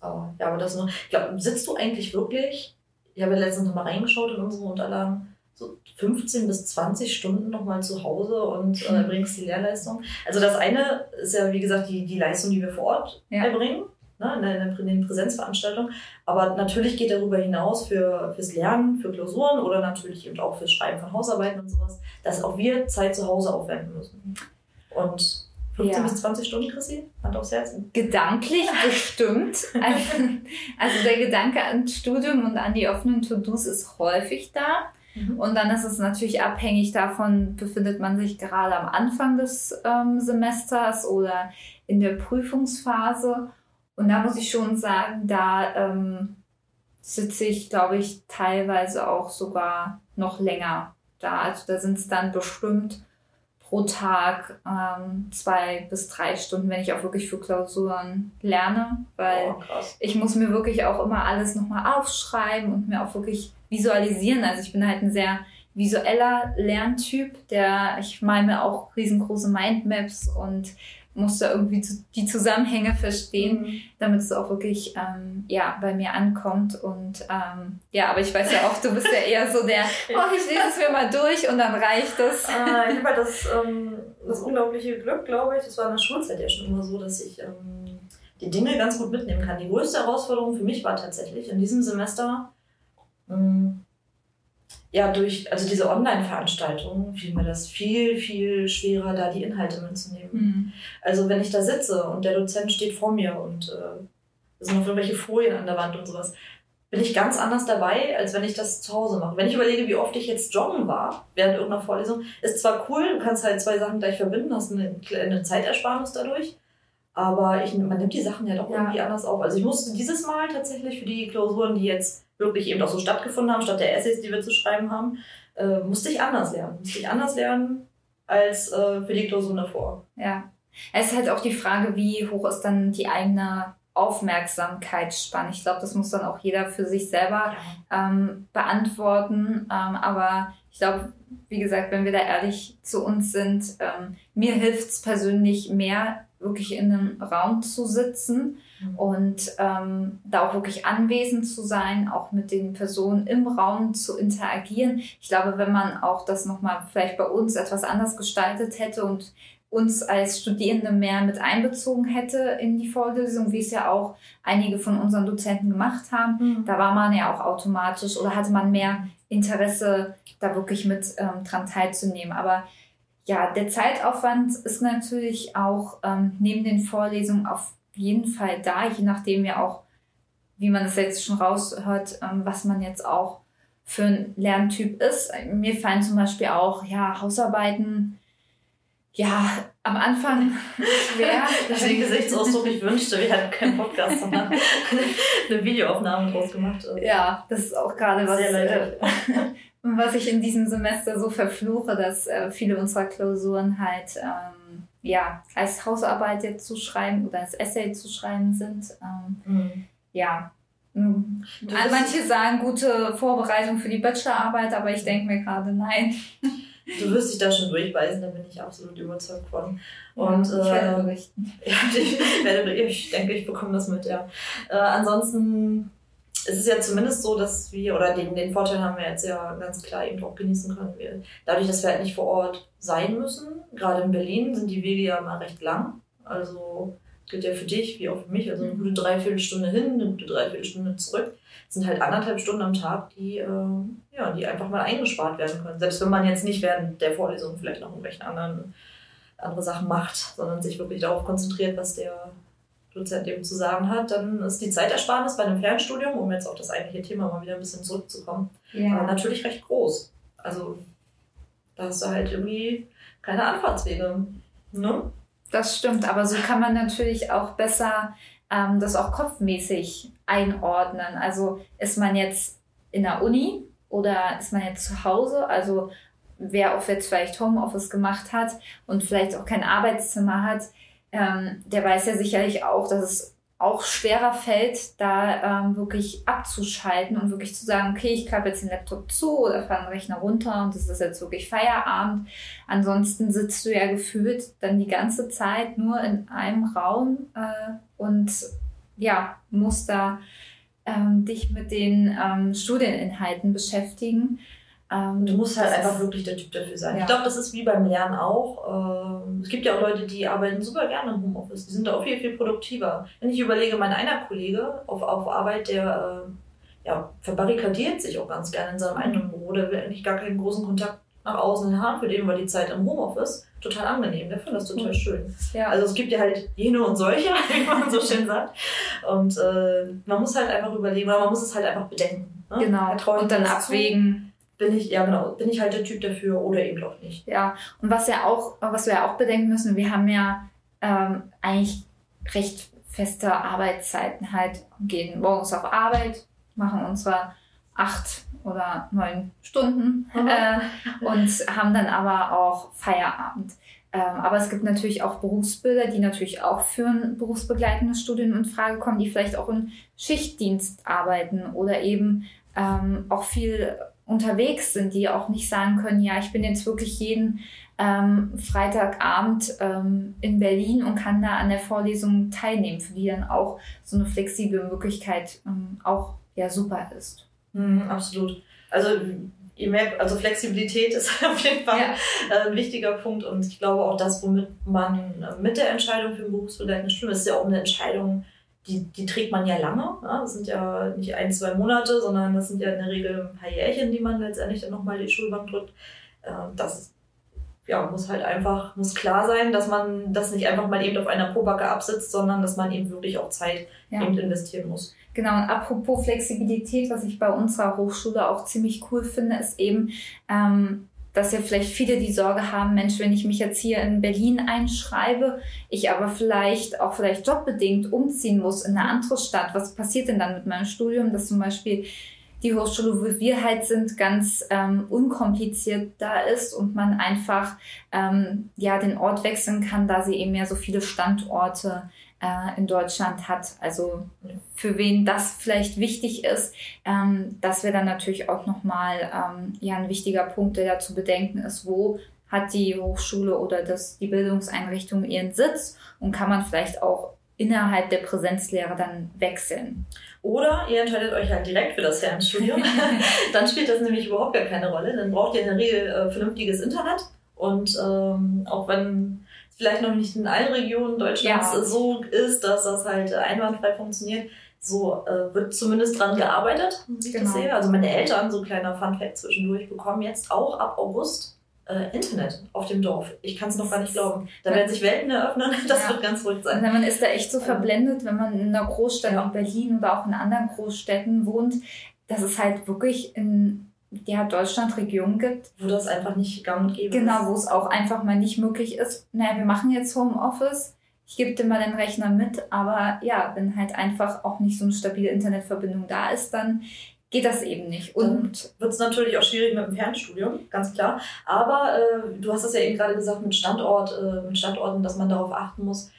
Aber ja, aber das nur. Ich glaube, sitzt du eigentlich wirklich? Ich habe ja letztens noch mal reingeschaut in unsere Unterlagen. So 15 bis 20 Stunden nochmal zu Hause und äh, Mhm. bringst die Lehrleistung. Also das eine ist ja, wie gesagt, die, die Leistung, die wir vor Ort Ja. erbringen, ne, in, der, in den Präsenzveranstaltungen. Aber natürlich geht darüber hinaus für, fürs Lernen, für Klausuren oder natürlich eben auch fürs Schreiben von Hausarbeiten und sowas, dass auch wir Zeit zu Hause aufwenden müssen. Und 15 Ja. bis 20 Stunden, Chrissy? Hand aufs Herz? Gedanklich bestimmt. Also, also der Gedanke an Studium und an die offenen To-Dos ist häufig da. Mhm. Und dann ist es natürlich abhängig davon, befindet man sich gerade am Anfang des ähm, Semesters oder in der Prüfungsphase. Und da muss ich schon sagen, da ähm, sitze ich, glaube ich, teilweise auch sogar noch länger da. Also da sind es dann bestimmt pro Tag ähm, zwei bis drei Stunden, wenn ich auch wirklich für Klausuren lerne, weil Oh, ich muss mir wirklich auch immer alles nochmal aufschreiben und mir auch wirklich visualisieren. Also ich bin halt ein sehr visueller Lerntyp, der ich mir auch riesengroße Mindmaps und muss da irgendwie die Zusammenhänge verstehen, Mhm. damit es auch wirklich ähm, ja bei mir ankommt und ähm, ja, aber ich weiß ja auch, du bist ja eher so der, oh ich lese es mir mal durch und dann reicht es. Äh, ich habe halt das, ähm, das unglaubliche Glück, glaube ich, das war in der Schulzeit ja schon immer so, dass ich ähm, die Dinge ganz gut mitnehmen kann. Die größte Herausforderung für mich war tatsächlich in diesem Semester, ähm, ja, durch, also diese Online-Veranstaltungen fiel mir das viel, viel schwerer, da die Inhalte mitzunehmen. Mhm. Also wenn ich da sitze und der Dozent steht vor mir und äh, es sind noch irgendwelche Folien an der Wand und sowas, bin ich ganz anders dabei, als wenn ich das zu Hause mache. Wenn ich überlege, wie oft ich jetzt joggen war während irgendeiner Vorlesung, ist zwar cool, du kannst halt zwei Sachen gleich verbinden, hast eine, eine Zeitersparnis dadurch, aber ich, man nimmt die Sachen ja doch Ja. irgendwie anders auf. Also ich musste dieses Mal tatsächlich für die Klausuren, die jetzt wirklich eben auch so stattgefunden haben, statt der Essays, die wir zu schreiben haben, äh, musste ich anders lernen. Musste ich anders lernen als äh, für die Klausuren davor. Ja. Es ist halt auch die Frage, wie hoch ist dann die eigene Aufmerksamkeitsspanne. Ich glaube, das muss dann auch jeder für sich selber ähm, beantworten. Ähm, aber ich glaube, wie gesagt, wenn wir da ehrlich zu uns sind, ähm, mir hilft es persönlich mehr, wirklich in einem Raum zu sitzen Mhm. und ähm, da auch wirklich anwesend zu sein, auch mit den Personen im Raum zu interagieren. Ich glaube, wenn man auch das nochmal vielleicht bei uns etwas anders gestaltet hätte und uns als Studierende mehr mit einbezogen hätte in die Vorlesung, wie es ja auch einige von unseren Dozenten gemacht haben, da war man ja auch automatisch oder hatte man mehr Interesse, da wirklich mit ähm, dran teilzunehmen. Aber ja, der Zeitaufwand ist natürlich auch ähm, neben den Vorlesungen auf jeden Fall da, je nachdem ja auch, wie man es jetzt schon raushört, ähm, was man jetzt auch für ein Lerntyp ist. Mir fallen zum Beispiel auch ja Hausarbeiten ja am Anfang schwer. Das ist den Gesichtsausdruck, ich wünschte, wir hätten keinen Podcast, sondern eine Videoaufnahme draus gemacht. Ja, das ist auch gerade was, äh. was ich in diesem Semester so verfluche, dass äh, viele unserer Klausuren halt ähm, ja als Hausarbeit jetzt zu schreiben oder als Essay zu schreiben sind. Ähm, Mhm. ja, Mhm. Manche sagen gute Vorbereitung für die Bachelorarbeit, aber ich denke mir gerade nein. Du wirst dich da schon durchbeißen, da bin ich absolut überzeugt von. Und, ich werde äh, berichten. Ja, ich, werde, ich denke, ich bekomme das mit, ja. Äh, ansonsten ist es ja zumindest so, dass wir, oder den, den Vorteil haben wir jetzt ja ganz klar eben auch genießen können. Wir, dadurch, dass wir halt nicht vor Ort sein müssen, gerade in Berlin sind die Wege ja mal recht lang. Also gilt ja für dich wie auch für mich, also eine gute Dreiviertelstunde hin, eine gute Dreiviertelstunde zurück. Das sind halt anderthalb Stunden am Tag, die, äh, ja, die einfach mal eingespart werden können. Selbst wenn man jetzt nicht während der Vorlesung vielleicht noch irgendwelche anderen andere Sachen macht, sondern sich wirklich darauf konzentriert, was der Dozent eben zu sagen hat, dann ist die Zeitersparnis bei einem Fernstudium, um jetzt auf das eigentliche Thema mal wieder ein bisschen zurückzukommen, äh, Ja. natürlich recht groß. Also da hast du halt irgendwie keine Anfahrtswege. Ne? Das stimmt, aber so kann man natürlich auch besser ähm, das auch kopfmäßig einordnen. Also ist man jetzt in der Uni oder ist man jetzt zu Hause? Also wer auch jetzt vielleicht Homeoffice gemacht hat und vielleicht auch kein Arbeitszimmer hat, ähm, der weiß ja sicherlich auch, dass es auch schwerer fällt, da ähm, wirklich abzuschalten und wirklich zu sagen, okay, ich klappe jetzt den Laptop zu oder fahre den Rechner runter und das ist jetzt wirklich Feierabend. Ansonsten sitzt du ja gefühlt dann die ganze Zeit nur in einem Raum äh, und ja, musst da ähm, dich mit den ähm, Studieninhalten beschäftigen. Ähm, Du musst halt einfach wirklich der Typ dafür sein. Ja. Ich glaube, das ist wie beim Lernen auch. Ähm, Es gibt ja auch Leute, die arbeiten super gerne im Homeoffice. Die sind da auch viel, viel produktiver. Wenn ich überlege, mein einer Kollege auf, auf Arbeit, der ähm, ja, verbarrikadiert sich auch ganz gerne in seinem eigenen Büro. Der will eigentlich gar keinen großen Kontakt nach außen haben. Für den war die Zeit im Homeoffice total angenehm. Der findet das total Mhm. schön. ja. Also es gibt ja halt jene und solche, wie man so schön sagt. Und äh, man muss halt einfach überlegen, oder man muss es halt einfach bedenken. Ne? genau. Und dann abwägen. Bin ich, ja genau, bin ich halt der Typ dafür oder eben doch nicht. Ja, und was ja auch, was wir ja auch bedenken müssen, wir haben ja ähm, eigentlich recht feste Arbeitszeiten halt, gehen morgens auf Arbeit, machen unsere acht oder neun Stunden Mhm. äh, und haben dann aber auch Feierabend. Ähm, aber es gibt natürlich auch Berufsbilder, die natürlich auch für ein berufsbegleitendes Studium in Frage kommen, die vielleicht auch im Schichtdienst arbeiten oder eben ähm, auch viel unterwegs sind, die auch nicht sagen können, ja, ich bin jetzt wirklich jeden ähm, Freitagabend ähm, in Berlin und kann da an der Vorlesung teilnehmen, für die dann auch so eine flexible Möglichkeit ähm, auch ja super ist. Mhm, absolut. Also ihr merkt, also Flexibilität ist auf jeden Fall äh, ein wichtiger Punkt und ich glaube auch das, womit man äh, mit der Entscheidung für ein berufsbegleitendes Studium, ist ja auch eine Entscheidung, die, die trägt man ja lange. Ja? Das sind ja nicht ein, zwei Monate, sondern das sind ja in der Regel ein paar Jährchen, die man letztendlich dann nochmal die Schulbank drückt. Äh, das ist ja, muss halt einfach, muss klar sein, dass man das nicht einfach mal eben auf einer Pobacke absitzt, sondern dass man eben wirklich auch Zeit Ja. eben investieren muss. Genau, und apropos Flexibilität, was ich bei unserer Hochschule auch ziemlich cool finde, ist eben, ähm, dass ja vielleicht viele die Sorge haben, Mensch, wenn ich mich jetzt hier in Berlin einschreibe, ich aber vielleicht auch vielleicht jobbedingt umziehen muss in eine andere Stadt, was passiert denn dann mit meinem Studium, dass zum Beispiel die Hochschule, wo wir halt sind, ganz ähm, unkompliziert da ist und man einfach ähm, ja den Ort wechseln kann, da sie eben ja so viele Standorte in Deutschland hat. Also für wen das vielleicht wichtig ist, ähm, das wäre dann natürlich auch nochmal ähm, ja, ein wichtiger Punkt, der da zu bedenken ist, wo hat die Hochschule oder das, die Bildungseinrichtung ihren Sitz und kann man vielleicht auch innerhalb der Präsenzlehre dann wechseln. Oder ihr entscheidet euch halt direkt für das Fernstudium. dann spielt das nämlich überhaupt gar keine Rolle. Dann braucht ihr in der Regel äh, vernünftiges Internet. Und ähm, auch wenn vielleicht noch nicht in allen Regionen Deutschlands Ja. so ist, dass das halt einwandfrei funktioniert, so äh, wird zumindest dran gearbeitet, wie ich das Genau. sehe. Also meine Eltern, so kleiner Funfact zwischendurch, bekommen jetzt auch ab August äh, Internet auf dem Dorf. Ich kann es noch gar nicht glauben. Da werden sich Welten eröffnen. Das Ja. wird ganz ruhig sein. Also man ist da echt so verblendet, wenn man in einer Großstadt wie Berlin oder auch in anderen Großstädten wohnt, dass es halt wirklich in ja, Deutschland Regionen gibt, Wo das einfach nicht gang und gäbe Genau, wo es auch einfach mal nicht möglich ist. Naja, wir machen jetzt Homeoffice. Ich gebe dir mal den Rechner mit, aber ja, wenn halt einfach auch nicht so eine stabile Internetverbindung da ist, dann geht das eben nicht. Und wird es natürlich auch schwierig mit dem Fernstudium, ganz klar. Aber äh, du hast es ja eben gerade gesagt mit Standort, äh, mit Standorten, dass man darauf achten muss.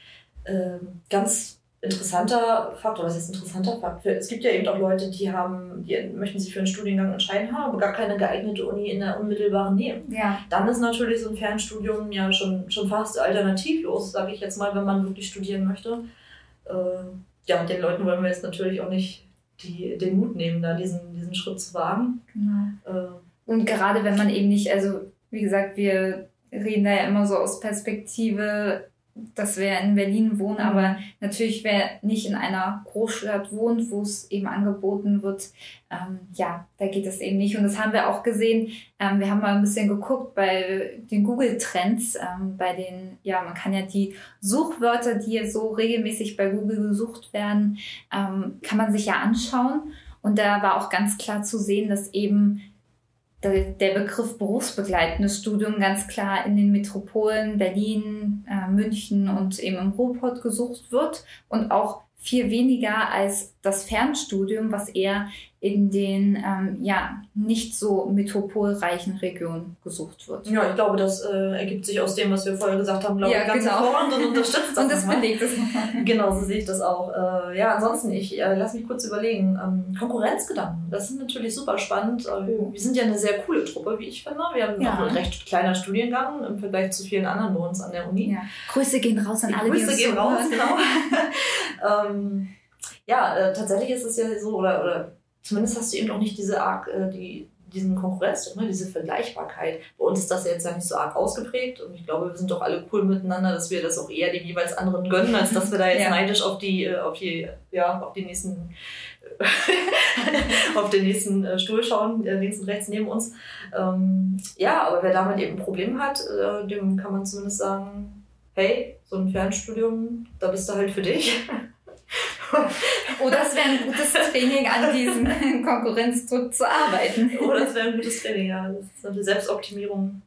Äh, ganz interessanter Faktor, was ist interessanter Faktor? Es gibt ja eben auch Leute, die haben, die möchten sich für einen Studiengang entscheiden, haben aber gar keine geeignete Uni in der unmittelbaren Nähe. Ja. Dann ist natürlich so ein Fernstudium ja schon, schon fast alternativlos, sage ich jetzt mal, wenn man wirklich studieren möchte. Äh, ja, den Leuten wollen wir jetzt natürlich auch nicht die, den Mut nehmen, da diesen, diesen Schritt zu wagen. Genau. Äh, Und gerade wenn man eben nicht, also wie gesagt, wir reden da ja immer so aus Perspektive, dass wir in Berlin wohnen, Mhm. aber natürlich wer nicht in einer Großstadt wohnt, wo es eben angeboten wird, ähm, ja, da geht es eben nicht. Und das haben wir auch gesehen. Ähm, wir haben mal ein bisschen geguckt bei den Google-Trends, ähm, bei den, ja, man kann ja die Suchwörter, die so regelmäßig bei Google gesucht werden, ähm, kann man sich ja anschauen. Und da war auch ganz klar zu sehen, dass eben der Begriff berufsbegleitendes Studium ganz klar in den Metropolen Berlin, äh, München und eben im Ruhrpott gesucht wird und auch viel weniger als das Fernstudium, was eher in den ähm, ja nicht so metropolreichen Regionen gesucht wird. ja, ich glaube, das äh, ergibt sich aus dem, was wir vorher gesagt haben, glaube Ja, ich, ganz genau. hervorragend und unterstützt das. Und das belegt es. Genau, so sehe ich das auch. Äh, ja, ansonsten, ich äh, lass mich kurz überlegen. Ähm, Konkurrenzgedanken, das ist natürlich super spannend. Äh, wir sind ja eine sehr coole Truppe, wie ich finde. Wir haben Ja. noch einen recht kleiner Studiengang im Vergleich zu vielen anderen bei uns an der Uni. Ja. Grüße gehen raus an Die alle, Grüße die uns gehen raus, genau. ähm, ja, äh, tatsächlich ist es ja so, oder, oder zumindest hast du eben auch nicht diese arg, äh, die, diesen Konkurrenzdruck, ne, diese Vergleichbarkeit. Bei uns ist das ja jetzt ja nicht so arg ausgeprägt und ich glaube, wir sind doch alle cool miteinander, dass wir das auch eher dem jeweils anderen gönnen, als dass wir da jetzt Ja. neidisch auf die, äh, auf die, ja, auf die nächsten, auf den nächsten äh, Stuhl schauen, äh, links und rechts neben uns. Ähm, ja, aber wer damit eben ein Problem hat, äh, dem kann man zumindest sagen, hey, so ein Fernstudium, da bist du halt für dich. Oder es wäre ein gutes Training, an diesem Konkurrenzdruck zu arbeiten. Oder es wäre ein gutes Training, ja. Das ist eine Selbstoptimierung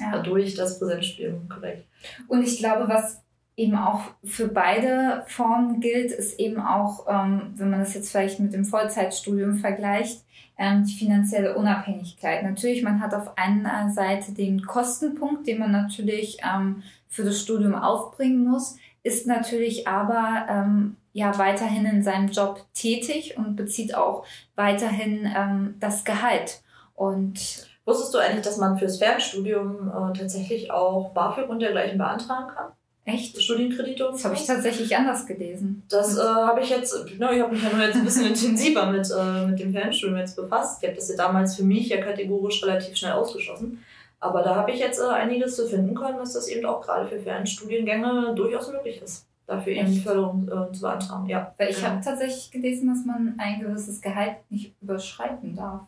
Ja. durch das Präsenzstudium, korrekt. Und ich glaube, was eben auch für beide Formen gilt, ist eben auch, ähm, wenn man das jetzt vielleicht mit dem Vollzeitstudium vergleicht, ähm, die finanzielle Unabhängigkeit. Natürlich, man hat auf einer Seite den Kostenpunkt, den man natürlich ähm, für das Studium aufbringen muss, ist natürlich aber ähm, ja weiterhin in seinem Job tätig und bezieht auch weiterhin ähm, das Gehalt. Und Wusstest du eigentlich, dass man fürs Fernstudium äh, tatsächlich auch BAföG und dergleichen beantragen kann? echt, Studienkredite und das habe ich tatsächlich anders gelesen. Das äh, habe ich jetzt, na, ich habe mich ja nur jetzt ein bisschen intensiver mit, äh, mit dem Fernstudium jetzt befasst. Ich habe das ja damals für mich ja kategorisch relativ schnell ausgeschlossen. Aber da habe ich jetzt äh, einiges zu finden können, dass das eben auch gerade für Fernstudiengänge durchaus möglich ist, dafür eben? Förderung äh, zu beantragen. Ja. Weil ich Genau. habe tatsächlich gelesen, dass man ein gewisses Gehalt nicht überschreiten darf.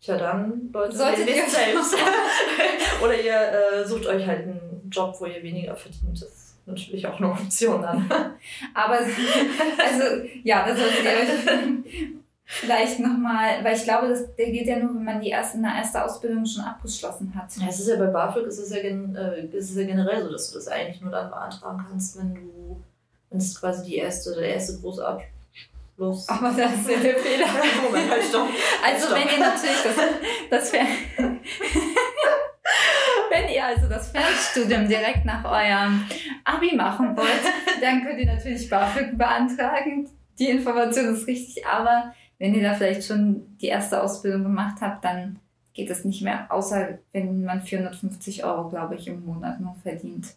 Tja, dann Leute, Solltet ihr- selbst. Oder ihr äh, sucht euch halt einen Job, wo ihr weniger verdient. Das ist natürlich auch eine Option dann. Aber also ja, das solltet ihr euch vielleicht nochmal, weil ich glaube, das, der geht ja nur, wenn man die erste, eine erste Ausbildung schon abgeschlossen hat. Ja, es ist ja bei BAföG ist es ja, gen, äh, ist es ja generell so, dass du das eigentlich nur dann beantragen kannst, wenn du, wenn es quasi die erste, der erste große Abschluss. Aber das ist ja der Fehler. Moment, halt stopp. Also Stopp. wenn ihr natürlich das, das Fern Wenn ihr also das Fernstudium direkt nach eurem Abi machen wollt, dann könnt ihr natürlich BAföG beantragen. Die Information ist richtig, aber wenn ihr da vielleicht schon die erste Ausbildung gemacht habt, dann geht es nicht mehr, außer wenn man 450 Euro, glaube ich, im Monat nur verdient.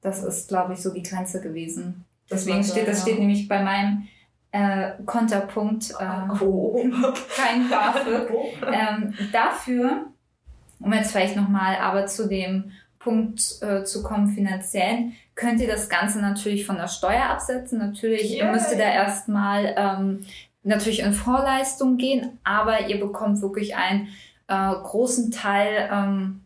Das ist, glaube ich, so die Grenze gewesen. Deswegen steht, das steht nämlich bei meinem äh, Konterpunkt äh, Oh. kein BAföG. Ähm, dafür, um jetzt vielleicht nochmal aber zu dem Punkt äh, zu kommen, finanziellen, könnt ihr das Ganze natürlich von der Steuer absetzen. Natürlich Yay. müsst ihr da erstmal ähm, natürlich in Vorleistung gehen, aber ihr bekommt wirklich einen äh, großen Teil ähm,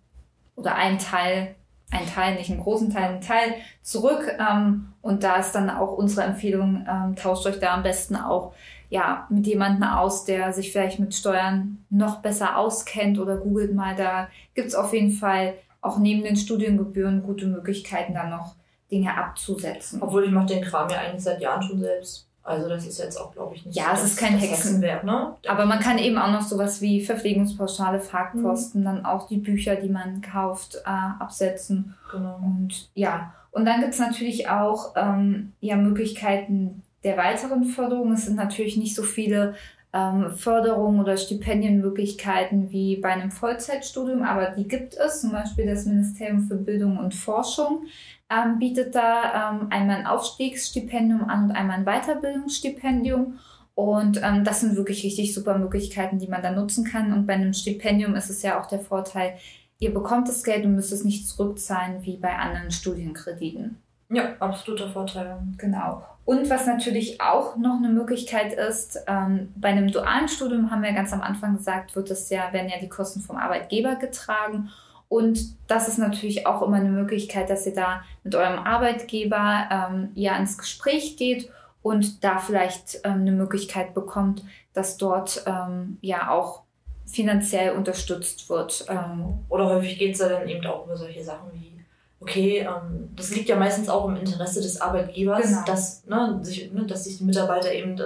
oder einen Teil, einen Teil, nicht einen großen Teil, einen Teil zurück. Ähm, und da ist dann auch unsere Empfehlung, ähm, tauscht euch da am besten auch ja, mit jemandem aus, der sich vielleicht mit Steuern noch besser auskennt oder googelt mal. Da gibt's auf jeden Fall auch neben den Studiengebühren gute Möglichkeiten, da noch Dinge abzusetzen. Obwohl ich mache den Kram ja eigentlich seit Jahren schon selbst. Also das ist jetzt auch, glaube ich, nicht Ja, es ist kein das Hexenwerk. ne? Aber man kann eben auch noch sowas wie Verpflegungspauschale, Fahrtkosten, dann auch die Bücher, die man kauft, äh, absetzen. Genau. Und ja, und dann gibt's natürlich auch ähm, ja, Möglichkeiten der weiteren Förderung. Es sind natürlich nicht so viele ähm, Förderungen oder Stipendienmöglichkeiten wie bei einem Vollzeitstudium, aber die gibt es. Zum Beispiel das Ministerium für Bildung und Forschung ähm, bietet da ähm, einmal ein Aufstiegsstipendium an und einmal ein Weiterbildungsstipendium. Und ähm, das sind wirklich richtig super Möglichkeiten, die man da nutzen kann. Und bei einem Stipendium ist es ja auch der Vorteil, ihr bekommt das Geld und müsst es nicht zurückzahlen wie bei anderen Studienkrediten. Ja, absoluter Vorteil. Genau. Und was natürlich auch noch eine Möglichkeit ist, ähm, bei einem dualen Studium haben wir ganz am Anfang gesagt, wird es ja, werden ja die Kosten vom Arbeitgeber getragen. Und das ist natürlich auch immer eine Möglichkeit, dass ihr da mit eurem Arbeitgeber ähm, ja ins Gespräch geht und da vielleicht ähm, eine Möglichkeit bekommt, dass dort ähm, ja auch finanziell unterstützt wird. Ähm. Oder häufig geht es ja dann eben auch über solche Sachen wie, okay, ähm, das liegt ja meistens auch im Interesse des Arbeitgebers, Genau. dass, ne, sich, ne, dass sich die Mitarbeiter eben äh,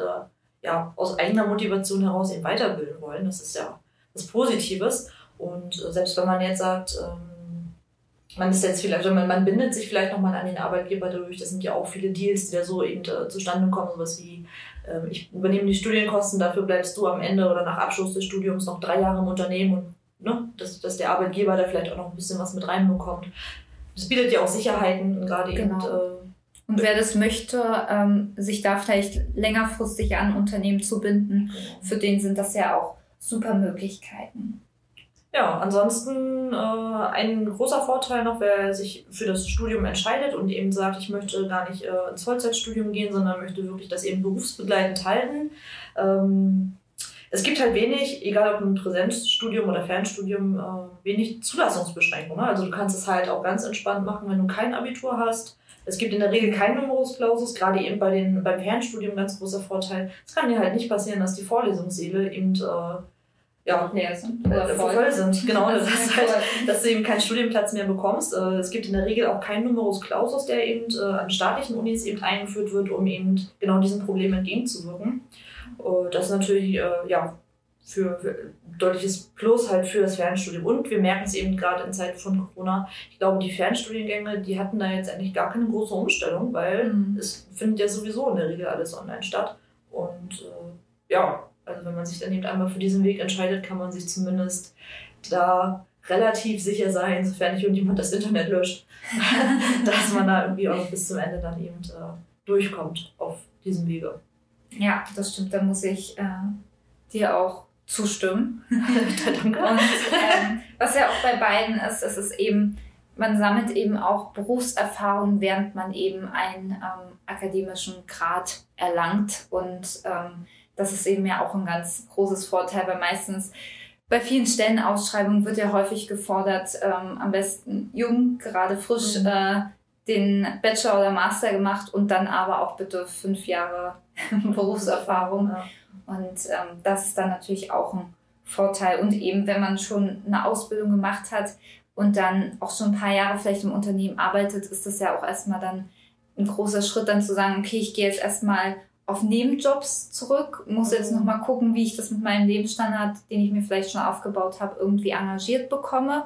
ja, aus eigener Motivation heraus eben weiterbilden wollen. Das ist ja was Positives. Und äh, selbst wenn man jetzt sagt, ähm, man ist jetzt vielleicht, oder man, man bindet sich vielleicht nochmal an den Arbeitgeber dadurch, das sind ja auch viele Deals, die da so eben äh, zustande kommen, sowas wie, ähm, ich übernehme die Studienkosten, dafür bleibst du am Ende oder nach Abschluss des Studiums noch drei Jahre im Unternehmen und ne, dass, dass der Arbeitgeber da vielleicht auch noch ein bisschen was mit reinbekommt. Das bietet ja auch Sicherheiten, gerade Genau. eben. Äh, Und wer das möchte, ähm, sich da vielleicht längerfristig an Unternehmen zu binden, für den sind das ja auch super Möglichkeiten. Ja, ansonsten äh, ein großer Vorteil noch, wer sich für das Studium entscheidet und eben sagt, ich möchte gar nicht äh, ins Vollzeitstudium gehen, sondern möchte wirklich das eben berufsbegleitend halten. Ähm, es gibt halt wenig, egal ob ein Präsenzstudium oder Fernstudium, äh, wenig Zulassungsbeschränkungen. Also du kannst es halt auch ganz entspannt machen, wenn du kein Abitur hast. Es gibt in der Regel kein Numerus Clausus, gerade eben bei den, beim Fernstudium ganz großer Vorteil. Es kann dir halt nicht passieren, dass die Vorlesungssäle eben äh, ja, Leer sind. äh, voll sind. Genau, das ist halt, dass du eben keinen Studienplatz mehr bekommst. Äh, Es gibt in der Regel auch keinen Numerus Clausus, der eben äh, an staatlichen Unis eben eingeführt wird, um eben genau diesem Problem entgegenzuwirken. Das ist natürlich ja, für, für ein deutliches Plus halt für das Fernstudium. Und wir merken es eben gerade in Zeiten von Corona. Ich glaube, die Fernstudiengänge, die hatten da jetzt eigentlich gar keine große Umstellung, weil Mhm. es findet ja sowieso in der Regel alles online statt. Und äh, ja, also wenn man sich dann eben einmal für diesen Weg entscheidet, kann man sich zumindest da relativ sicher sein, sofern nicht irgendjemand das Internet löscht, dass man da irgendwie auch bis zum Ende dann eben äh, durchkommt auf diesem Wege. Ja, das stimmt. Da muss ich äh, dir auch zustimmen. Und ähm, was ja auch bei beiden ist, ist es eben, man sammelt eben auch Berufserfahrung, während man eben einen ähm, akademischen Grad erlangt. Und ähm, das ist eben ja auch ein ganz großes Vorteil, weil meistens bei vielen Stellenausschreibungen wird ja häufig gefordert, ähm, am besten jung, gerade frisch Mhm. äh, den Bachelor oder Master gemacht und dann aber auch bitte fünf Jahre Berufserfahrung. Ja. Und ähm, das ist dann natürlich auch ein Vorteil. Und eben, wenn man schon eine Ausbildung gemacht hat und dann auch schon ein paar Jahre vielleicht im Unternehmen arbeitet, ist das ja auch erstmal dann ein großer Schritt, dann zu sagen, okay, ich gehe jetzt erstmal auf Nebenjobs zurück, muss jetzt Mhm. nochmal gucken, wie ich das mit meinem Lebensstandard, den ich mir vielleicht schon aufgebaut habe, irgendwie engagiert bekomme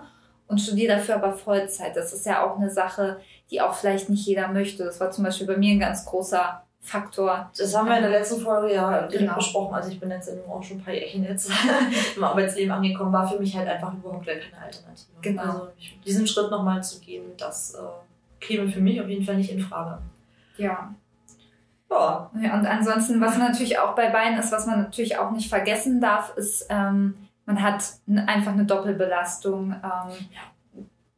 und studiere dafür aber Vollzeit. Das ist ja auch eine Sache, die auch vielleicht nicht jeder möchte. Das war zum Beispiel bei mir ein ganz großer Faktor. Das haben wir in der letzten Folge ja direkt Genau. besprochen. Also ich bin jetzt auch schon ein paar Jährchen jetzt im Arbeitsleben angekommen, war für mich halt einfach überhaupt keine Alternative. Genau. Also diesen Schritt nochmal zu gehen, das äh, käme für mich auf jeden Fall nicht in Frage. Ja, Ja, und ansonsten, was natürlich auch bei beiden ist, was man natürlich auch nicht vergessen darf, ist, ähm, man hat einfach eine Doppelbelastung. Ähm,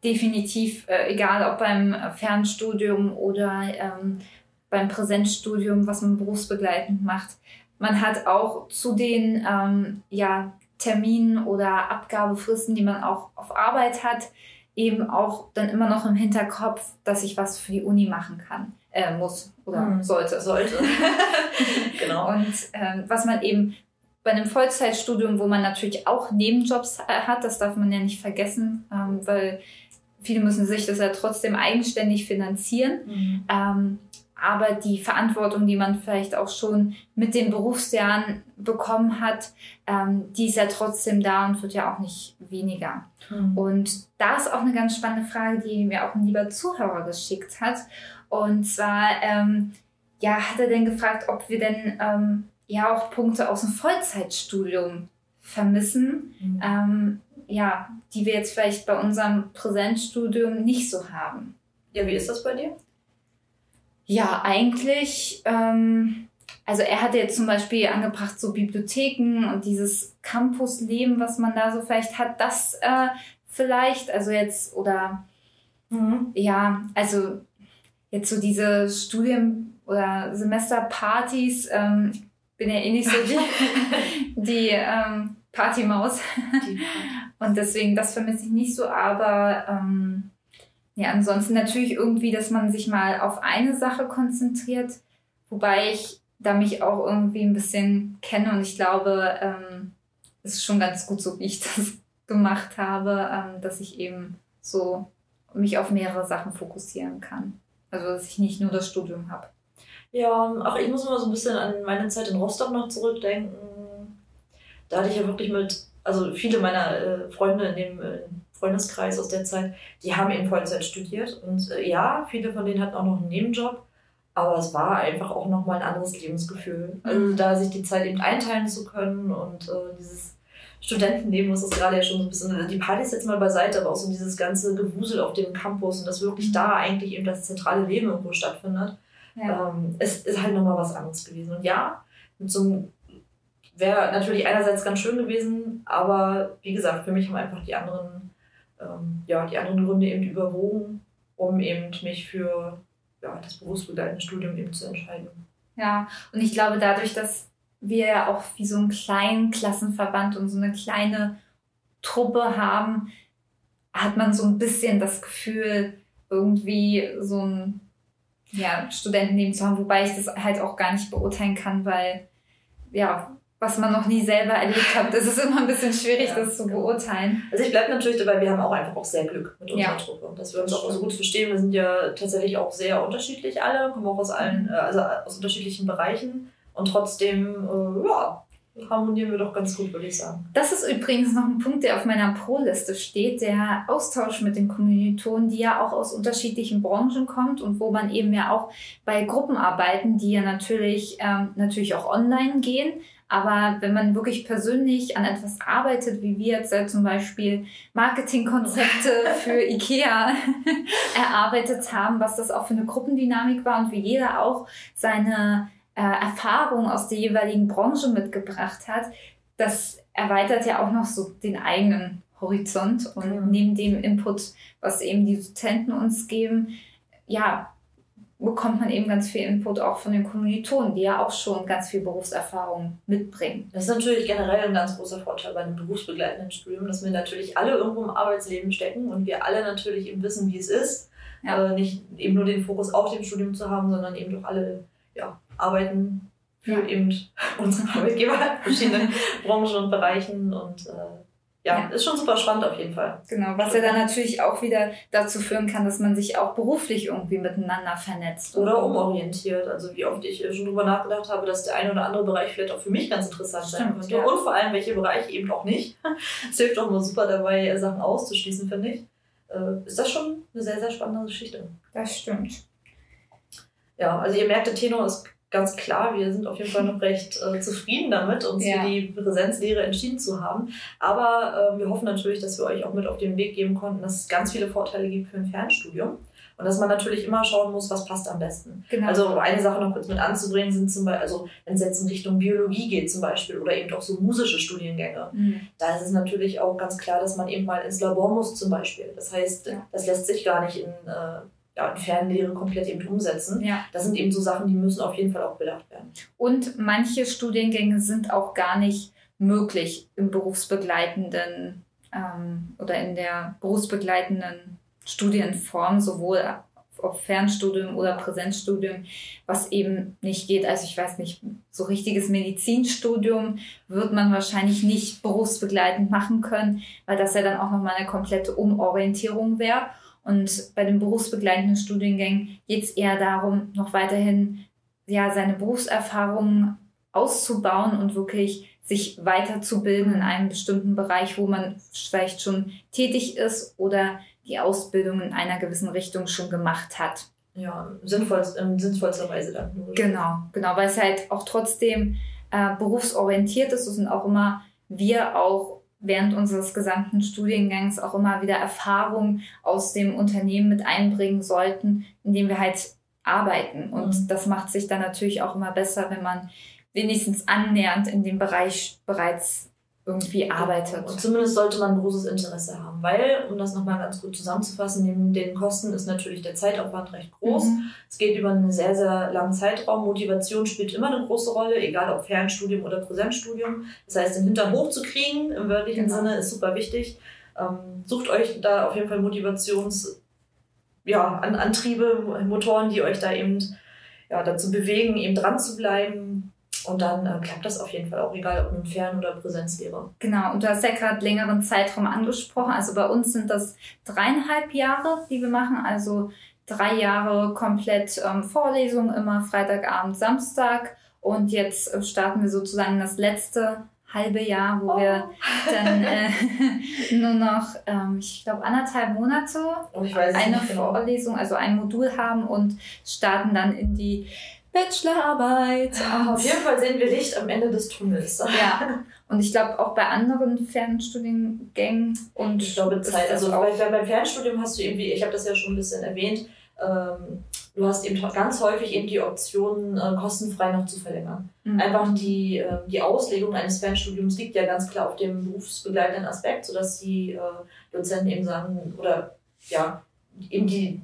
Definitiv, äh, egal ob beim Fernstudium oder ähm, beim Präsenzstudium, was man berufsbegleitend macht. Man hat auch zu den ähm, ja, Terminen oder Abgabefristen, die man auch auf Arbeit hat, eben auch dann immer noch im Hinterkopf, dass ich was für die Uni machen kann, äh, muss oder Hm. sollte. sollte. genau. Und ähm, was man eben bei einem Vollzeitstudium, wo man natürlich auch Nebenjobs äh, hat, das darf man ja nicht vergessen, ähm, weil viele müssen sich das ja trotzdem eigenständig finanzieren. Mhm. Ähm, aber die Verantwortung, die man vielleicht auch schon mit den Berufsjahren bekommen hat, ähm, die ist ja trotzdem da und wird ja auch nicht weniger. Mhm. Und da ist auch eine ganz spannende Frage, die mir auch ein lieber Zuhörer geschickt hat. Und zwar, ähm, ja, hat er denn gefragt, ob wir denn ähm, ja auch Punkte aus dem Vollzeitstudium vermissen, Mhm. ähm, ja, die wir jetzt vielleicht bei unserem Präsenzstudium nicht so haben. Ja, wie ist das bei dir? Ja, eigentlich, ähm, also er hatte jetzt zum Beispiel angebracht, so Bibliotheken und dieses Campusleben, was man da so vielleicht hat, das äh, vielleicht, also jetzt, oder Mhm. ja, also jetzt so diese Studien- oder Semesterpartys, ähm, ich bin ja eh nicht so die, die ähm, Partymaus. Und deswegen, das vermisse ich nicht so, aber ähm, ja, ansonsten natürlich irgendwie, dass man sich mal auf eine Sache konzentriert, wobei ich da mich auch irgendwie ein bisschen kenne und ich glaube, ähm, es ist schon ganz gut so, wie ich das gemacht habe, ähm, dass ich eben so mich auf mehrere Sachen fokussieren kann. Also, dass ich nicht nur das Studium habe. Ja, ach, ich muss mal so ein bisschen an meine Zeit in Rostock noch zurückdenken. Da hatte ich ja wirklich mit, also viele meiner äh, Freunde in dem äh, Freundeskreis aus der Zeit, die haben eben Vollzeit studiert. Und äh, ja, viele von denen hatten auch noch einen Nebenjob. Aber es war einfach auch nochmal ein anderes Lebensgefühl. Also Mhm. da sich die Zeit eben einteilen zu können und äh, dieses Studentenleben, was ist gerade ja schon so ein bisschen, die Partys jetzt mal beiseite, aber auch so dieses ganze Gewusel auf dem Campus und dass wirklich Mhm. da eigentlich eben das zentrale Leben irgendwo stattfindet ähm, es ist halt nochmal was anderes gewesen. Und ja, mit so einem wäre natürlich einerseits ganz schön gewesen, aber wie gesagt, für mich haben einfach die anderen, ähm, ja, die anderen Gründe eben überwogen, um eben mich für ja, das berufsbegleitende Studium eben zu entscheiden. Ja, und ich glaube, dadurch, dass wir ja auch wie so einen kleinen Klassenverband und so eine kleine Truppe haben, hat man so ein bisschen das Gefühl, irgendwie so ein ja, Studentenleben zu haben, wobei ich das halt auch gar nicht beurteilen kann, weil ja, was man noch nie selber erlebt hat, das ist immer ein bisschen schwierig, Ja, das zu genau. beurteilen. Also ich bleibe natürlich dabei, wir haben auch einfach auch sehr Glück mit unserer Ja. Truppe. Und dass wir uns auch so gut verstehen. Wir sind ja tatsächlich auch sehr unterschiedlich alle, kommen auch aus allen, äh, also aus unterschiedlichen Bereichen. Und trotzdem, äh, ja, harmonieren wir doch ganz gut, würde ich sagen. Das ist übrigens noch ein Punkt, der auf meiner Pro-Liste steht, der Austausch mit den Kommilitonen, die ja auch aus unterschiedlichen Branchen kommt und wo man eben ja auch bei Gruppenarbeiten, die ja natürlich, ähm, natürlich auch online gehen, aber wenn man wirklich persönlich an etwas arbeitet, wie wir jetzt ja zum Beispiel Marketingkonzepte für IKEA erarbeitet haben, was das auch für eine Gruppendynamik war und wie jeder auch seine äh, Erfahrung aus der jeweiligen Branche mitgebracht hat, das erweitert ja auch noch so den eigenen Horizont und Mhm. neben dem Input, was eben die Dozenten uns geben, ja, bekommt man eben ganz viel Input auch von den Kommilitonen, die ja auch schon ganz viel Berufserfahrung mitbringen. Das ist natürlich generell ein ganz großer Vorteil bei einem berufsbegleitenden Studium, dass wir natürlich alle irgendwo im Arbeitsleben stecken und wir alle natürlich eben wissen, wie es ist. Ja. Äh, nicht eben nur den Fokus auf dem Studium zu haben, sondern eben doch alle ja, arbeiten für Ja. eben unsere Arbeitgeber in verschiedenen Branchen und Bereichen. Und äh, ja, Ja. ist schon super spannend auf jeden Fall. Genau, was ja dann natürlich auch wieder dazu führen kann, dass man sich auch beruflich irgendwie miteinander vernetzt. Oder umorientiert. Also wie oft ich schon drüber nachgedacht habe, dass der eine oder andere Bereich vielleicht auch für mich ganz interessant sein Stimmt, könnte. ja. Und vor allem, welche Bereiche eben auch nicht. Es hilft auch immer super dabei, Sachen auszuschließen, finde ich. Äh, Ist das schon eine sehr, sehr spannende Geschichte. Das stimmt. Ja, also ihr merkt, der Tenor ist ganz klar. Wir sind auf jeden Fall noch recht äh, zufrieden damit, uns Ja. für die Präsenzlehre entschieden zu haben. Aber äh, wir hoffen natürlich, dass wir euch auch mit auf den Weg geben konnten, dass es ganz viele Vorteile gibt für ein Fernstudium. Und dass man natürlich immer schauen muss, was passt am besten. Genau. Also eine Sache noch kurz mit anzubringen sind zum Beispiel, also wenn es jetzt in Richtung Biologie geht zum Beispiel oder eben auch so musische Studiengänge, Mhm. da ist es natürlich auch ganz klar, dass man eben mal ins Labor muss zum Beispiel. Das heißt, Ja. das lässt sich gar nicht in, äh, ja, Fernlehre komplett eben umsetzen. Ja. Das sind eben so Sachen, die müssen auf jeden Fall auch bedacht werden. Und manche Studiengänge sind auch gar nicht möglich im berufsbegleitenden ähm, oder in der berufsbegleitenden Studienform, sowohl auf Fernstudium oder Präsenzstudium, was eben nicht geht. Also ich weiß nicht, so richtiges Medizinstudium wird man wahrscheinlich nicht berufsbegleitend machen können, weil das ja dann auch nochmal eine komplette Umorientierung wäre. Und bei den berufsbegleitenden Studiengängen geht es eher darum, noch weiterhin ja, seine Berufserfahrungen auszubauen und wirklich sich weiterzubilden in einem bestimmten Bereich, wo man vielleicht schon tätig ist oder die Ausbildung in einer gewissen Richtung schon gemacht hat. ja, sinnvollst, in sinnvollster Weise dann. Genau, genau, weil es halt auch trotzdem äh, berufsorientiert ist und auch immer wir auch während unseres gesamten Studiengangs auch immer wieder Erfahrungen aus dem Unternehmen mit einbringen sollten, indem wir halt arbeiten. Und mhm. das macht sich dann natürlich auch immer besser, wenn man wenigstens annähernd in dem Bereich bereits irgendwie arbeitet. Und zumindest sollte man ein großes Interesse haben, weil, um das nochmal ganz gut zusammenzufassen, neben den Kosten ist natürlich der Zeitaufwand recht groß. Mhm. Es geht über einen sehr, sehr langen Zeitraum. Motivation spielt immer eine große Rolle, egal ob Fernstudium oder Präsenzstudium. Das heißt, den Hintern hochzukriegen, im wörtlichen genau. Sinne, ist super wichtig. Ähm, sucht euch da auf jeden Fall Motivations- ja, Antriebe, Motoren, die euch da eben ja, dazu bewegen, eben dran zu bleiben, und dann äh, klappt das auf jeden Fall auch, egal ob nun Fern- oder Präsenzlehre. Genau, und du hast ja gerade längeren Zeitraum angesprochen. Also bei uns sind das dreieinhalb Jahre, die wir machen. Also drei Jahre komplett ähm, Vorlesungen, immer Freitagabend, Samstag. Und jetzt äh, starten wir sozusagen das letzte halbe Jahr, wo oh. wir dann äh, nur noch, ähm, ich glaube, anderthalb Monate oh, eine genau. Vorlesung, also ein Modul haben und starten dann in die Bachelorarbeit. Ah, auf jeden Fall sehen wir Licht am Ende des Tunnels. Ja. Und ich glaube auch bei anderen Fernstudiengängen und ich glaube Zeit. Also bei, beim Fernstudium hast du irgendwie, ich habe das ja schon ein bisschen erwähnt, ähm, du hast eben ganz häufig eben die Option, äh, kostenfrei noch zu verlängern. Mhm. Einfach die, äh, die Auslegung eines Fernstudiums liegt ja ganz klar auf dem berufsbegleitenden Aspekt, sodass die äh, Dozenten eben sagen, oder ja, eben die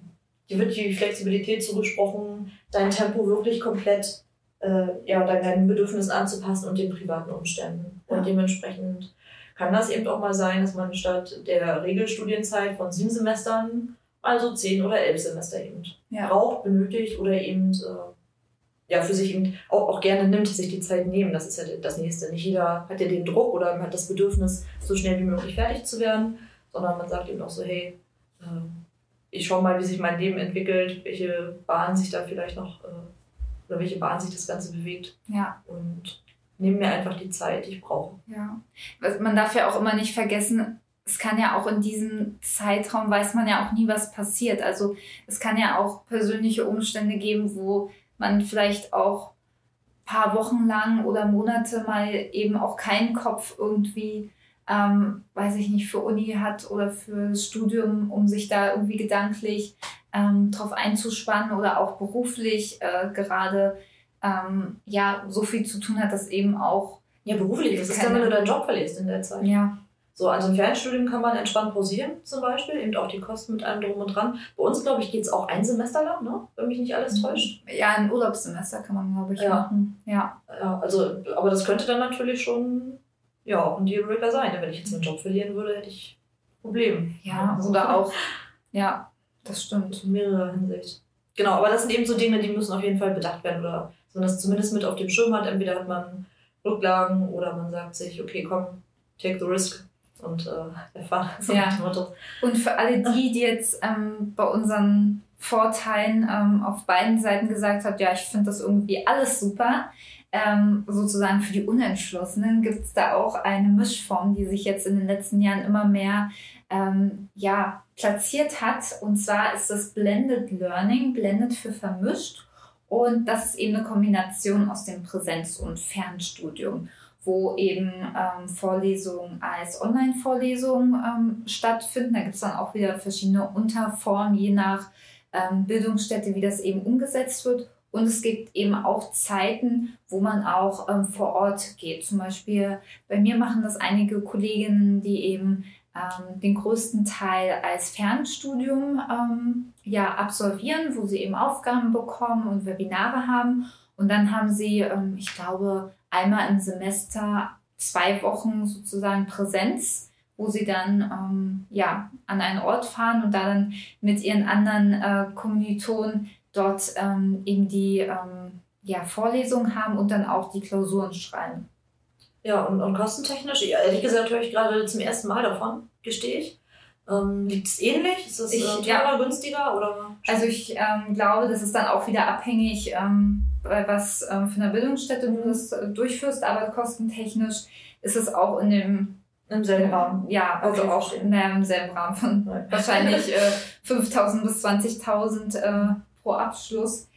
dir wird die Flexibilität zugesprochen, dein Tempo wirklich komplett äh, ja, deinen Bedürfnissen anzupassen und den privaten Umständen. Ja. Und dementsprechend kann das eben auch mal sein, dass man statt der Regelstudienzeit von sieben Semestern also zehn oder elf Semester eben ja. braucht, benötigt oder eben äh, ja, für sich eben auch, auch gerne nimmt, sich die Zeit nehmen. Das ist ja das Nächste. Nicht jeder hat ja den Druck oder hat das Bedürfnis, so schnell wie möglich fertig zu werden, sondern man sagt eben auch so, hey, äh, ich schaue mal, wie sich mein Leben entwickelt, welche Bahn sich da vielleicht noch, äh, oder welche Bahn sich das Ganze bewegt. Ja. Und nehme mir einfach die Zeit, die ich brauche. Ja. Man darf ja auch immer nicht vergessen, es kann ja auch in diesem Zeitraum, weiß man ja auch nie, was passiert. Also es kann ja auch persönliche Umstände geben, wo man vielleicht auch paar Wochen lang oder Monate mal eben auch keinen Kopf irgendwie ähm, weiß ich nicht, für Uni hat oder für Studium, um sich da irgendwie gedanklich ähm, drauf einzuspannen oder auch beruflich äh, gerade ähm, ja so viel zu tun hat, dass eben auch ja beruflich. Das ist dann, wenn du deinen Job verlierst in der Zeit. Ja. So, also im Fernstudium kann man entspannt pausieren, zum Beispiel, eben auch die Kosten mit allem drum und dran. Bei uns, glaube ich, geht es auch ein Semester lang, ne? wenn mich nicht alles täuscht. Ja, ein Urlaubssemester kann man, glaube ich, ja. machen. Ja. ja. Also, aber das könnte dann natürlich schon ja, auch ein Dealbreaker sein. Wenn ich jetzt meinen Job verlieren würde, hätte ich Probleme. Ja, oder auch, ja, das stimmt. In mehrerer Hinsicht. Genau, aber das sind eben so Dinge, die müssen auf jeden Fall bedacht werden oder so das zumindest mit auf dem Schirm hat. Entweder hat man Rücklagen oder man sagt sich, okay, komm, take the risk und äh, erfahren. So ja. Und für alle die, die jetzt ähm, bei unseren Vorteilen ähm, auf beiden Seiten gesagt hat, ja, ich finde das irgendwie alles super, ähm, sozusagen für die Unentschlossenen gibt es da auch eine Mischform, die sich jetzt in den letzten Jahren immer mehr ähm, ja, platziert hat. Und zwar ist das Blended Learning, Blended für vermischt. Und das ist eben eine Kombination aus dem Präsenz- und Fernstudium, wo eben ähm, Vorlesungen als Online-Vorlesungen ähm, stattfinden. Da gibt es dann auch wieder verschiedene Unterformen, je nach ähm, Bildungsstätte, wie das eben umgesetzt wird. Und es gibt eben auch Zeiten, wo man auch ähm, vor Ort geht. Zum Beispiel bei mir machen das einige Kolleginnen, die eben ähm, den größten Teil als Fernstudium ähm, ja, absolvieren, wo sie eben Aufgaben bekommen und Webinare haben. Und dann haben sie, ähm, ich glaube, einmal im Semester zwei Wochen sozusagen Präsenz wo sie dann ähm, ja, an einen Ort fahren und da dann mit ihren anderen äh, Kommilitonen dort ähm, eben die ähm, ja, Vorlesungen haben und dann auch die Klausuren schreiben. Ja, und, und kostentechnisch, ehrlich gesagt, höre ich gerade zum ersten Mal davon, gestehe ich. Ähm, Liegt es ähnlich? Ist es äh, teurer, ja, günstiger? Oder? Also ich ähm, glaube, das ist dann auch wieder abhängig, ähm, was ähm, für eine Bildungsstätte du das äh, durchführst, aber kostentechnisch ist es auch in dem im selben Rahmen. Ja, also auch in, im selben Rahmen von wahrscheinlich äh, 5.000 bis 20.000 äh, pro Abschluss.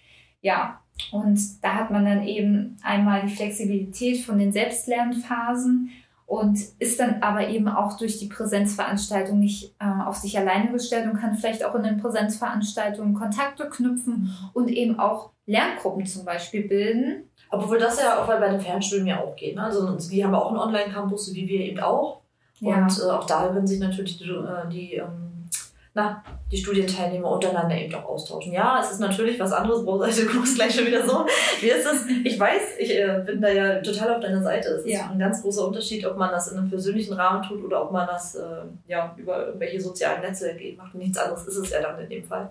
Ja, und da hat man dann eben einmal die Flexibilität von den Selbstlernphasen und ist dann aber eben auch durch die Präsenzveranstaltung nicht äh, auf sich alleine gestellt und kann vielleicht auch in den Präsenzveranstaltungen Kontakte knüpfen und eben auch Lerngruppen zum Beispiel bilden. Obwohl das ja auch bei den Fernstudium ja auch geht. Ne? Also die haben auch einen Online-Campus, so wie wir eben auch. Ja. Und äh, auch da würden sich natürlich die, äh, die ähm, na, die Studienteilnehmer untereinander eben auch austauschen. Ja, es ist natürlich was anderes, Brauseite, du guckst gleich schon wieder so. Wie ist es? Ich weiß, ich äh, bin da ja total auf deiner Seite. Es ja. ist ein ganz großer Unterschied, ob man das in einem persönlichen Rahmen tut oder ob man das äh, ja, über irgendwelche sozialen Netzwerke macht. Nichts anderes ist es ja dann in dem Fall.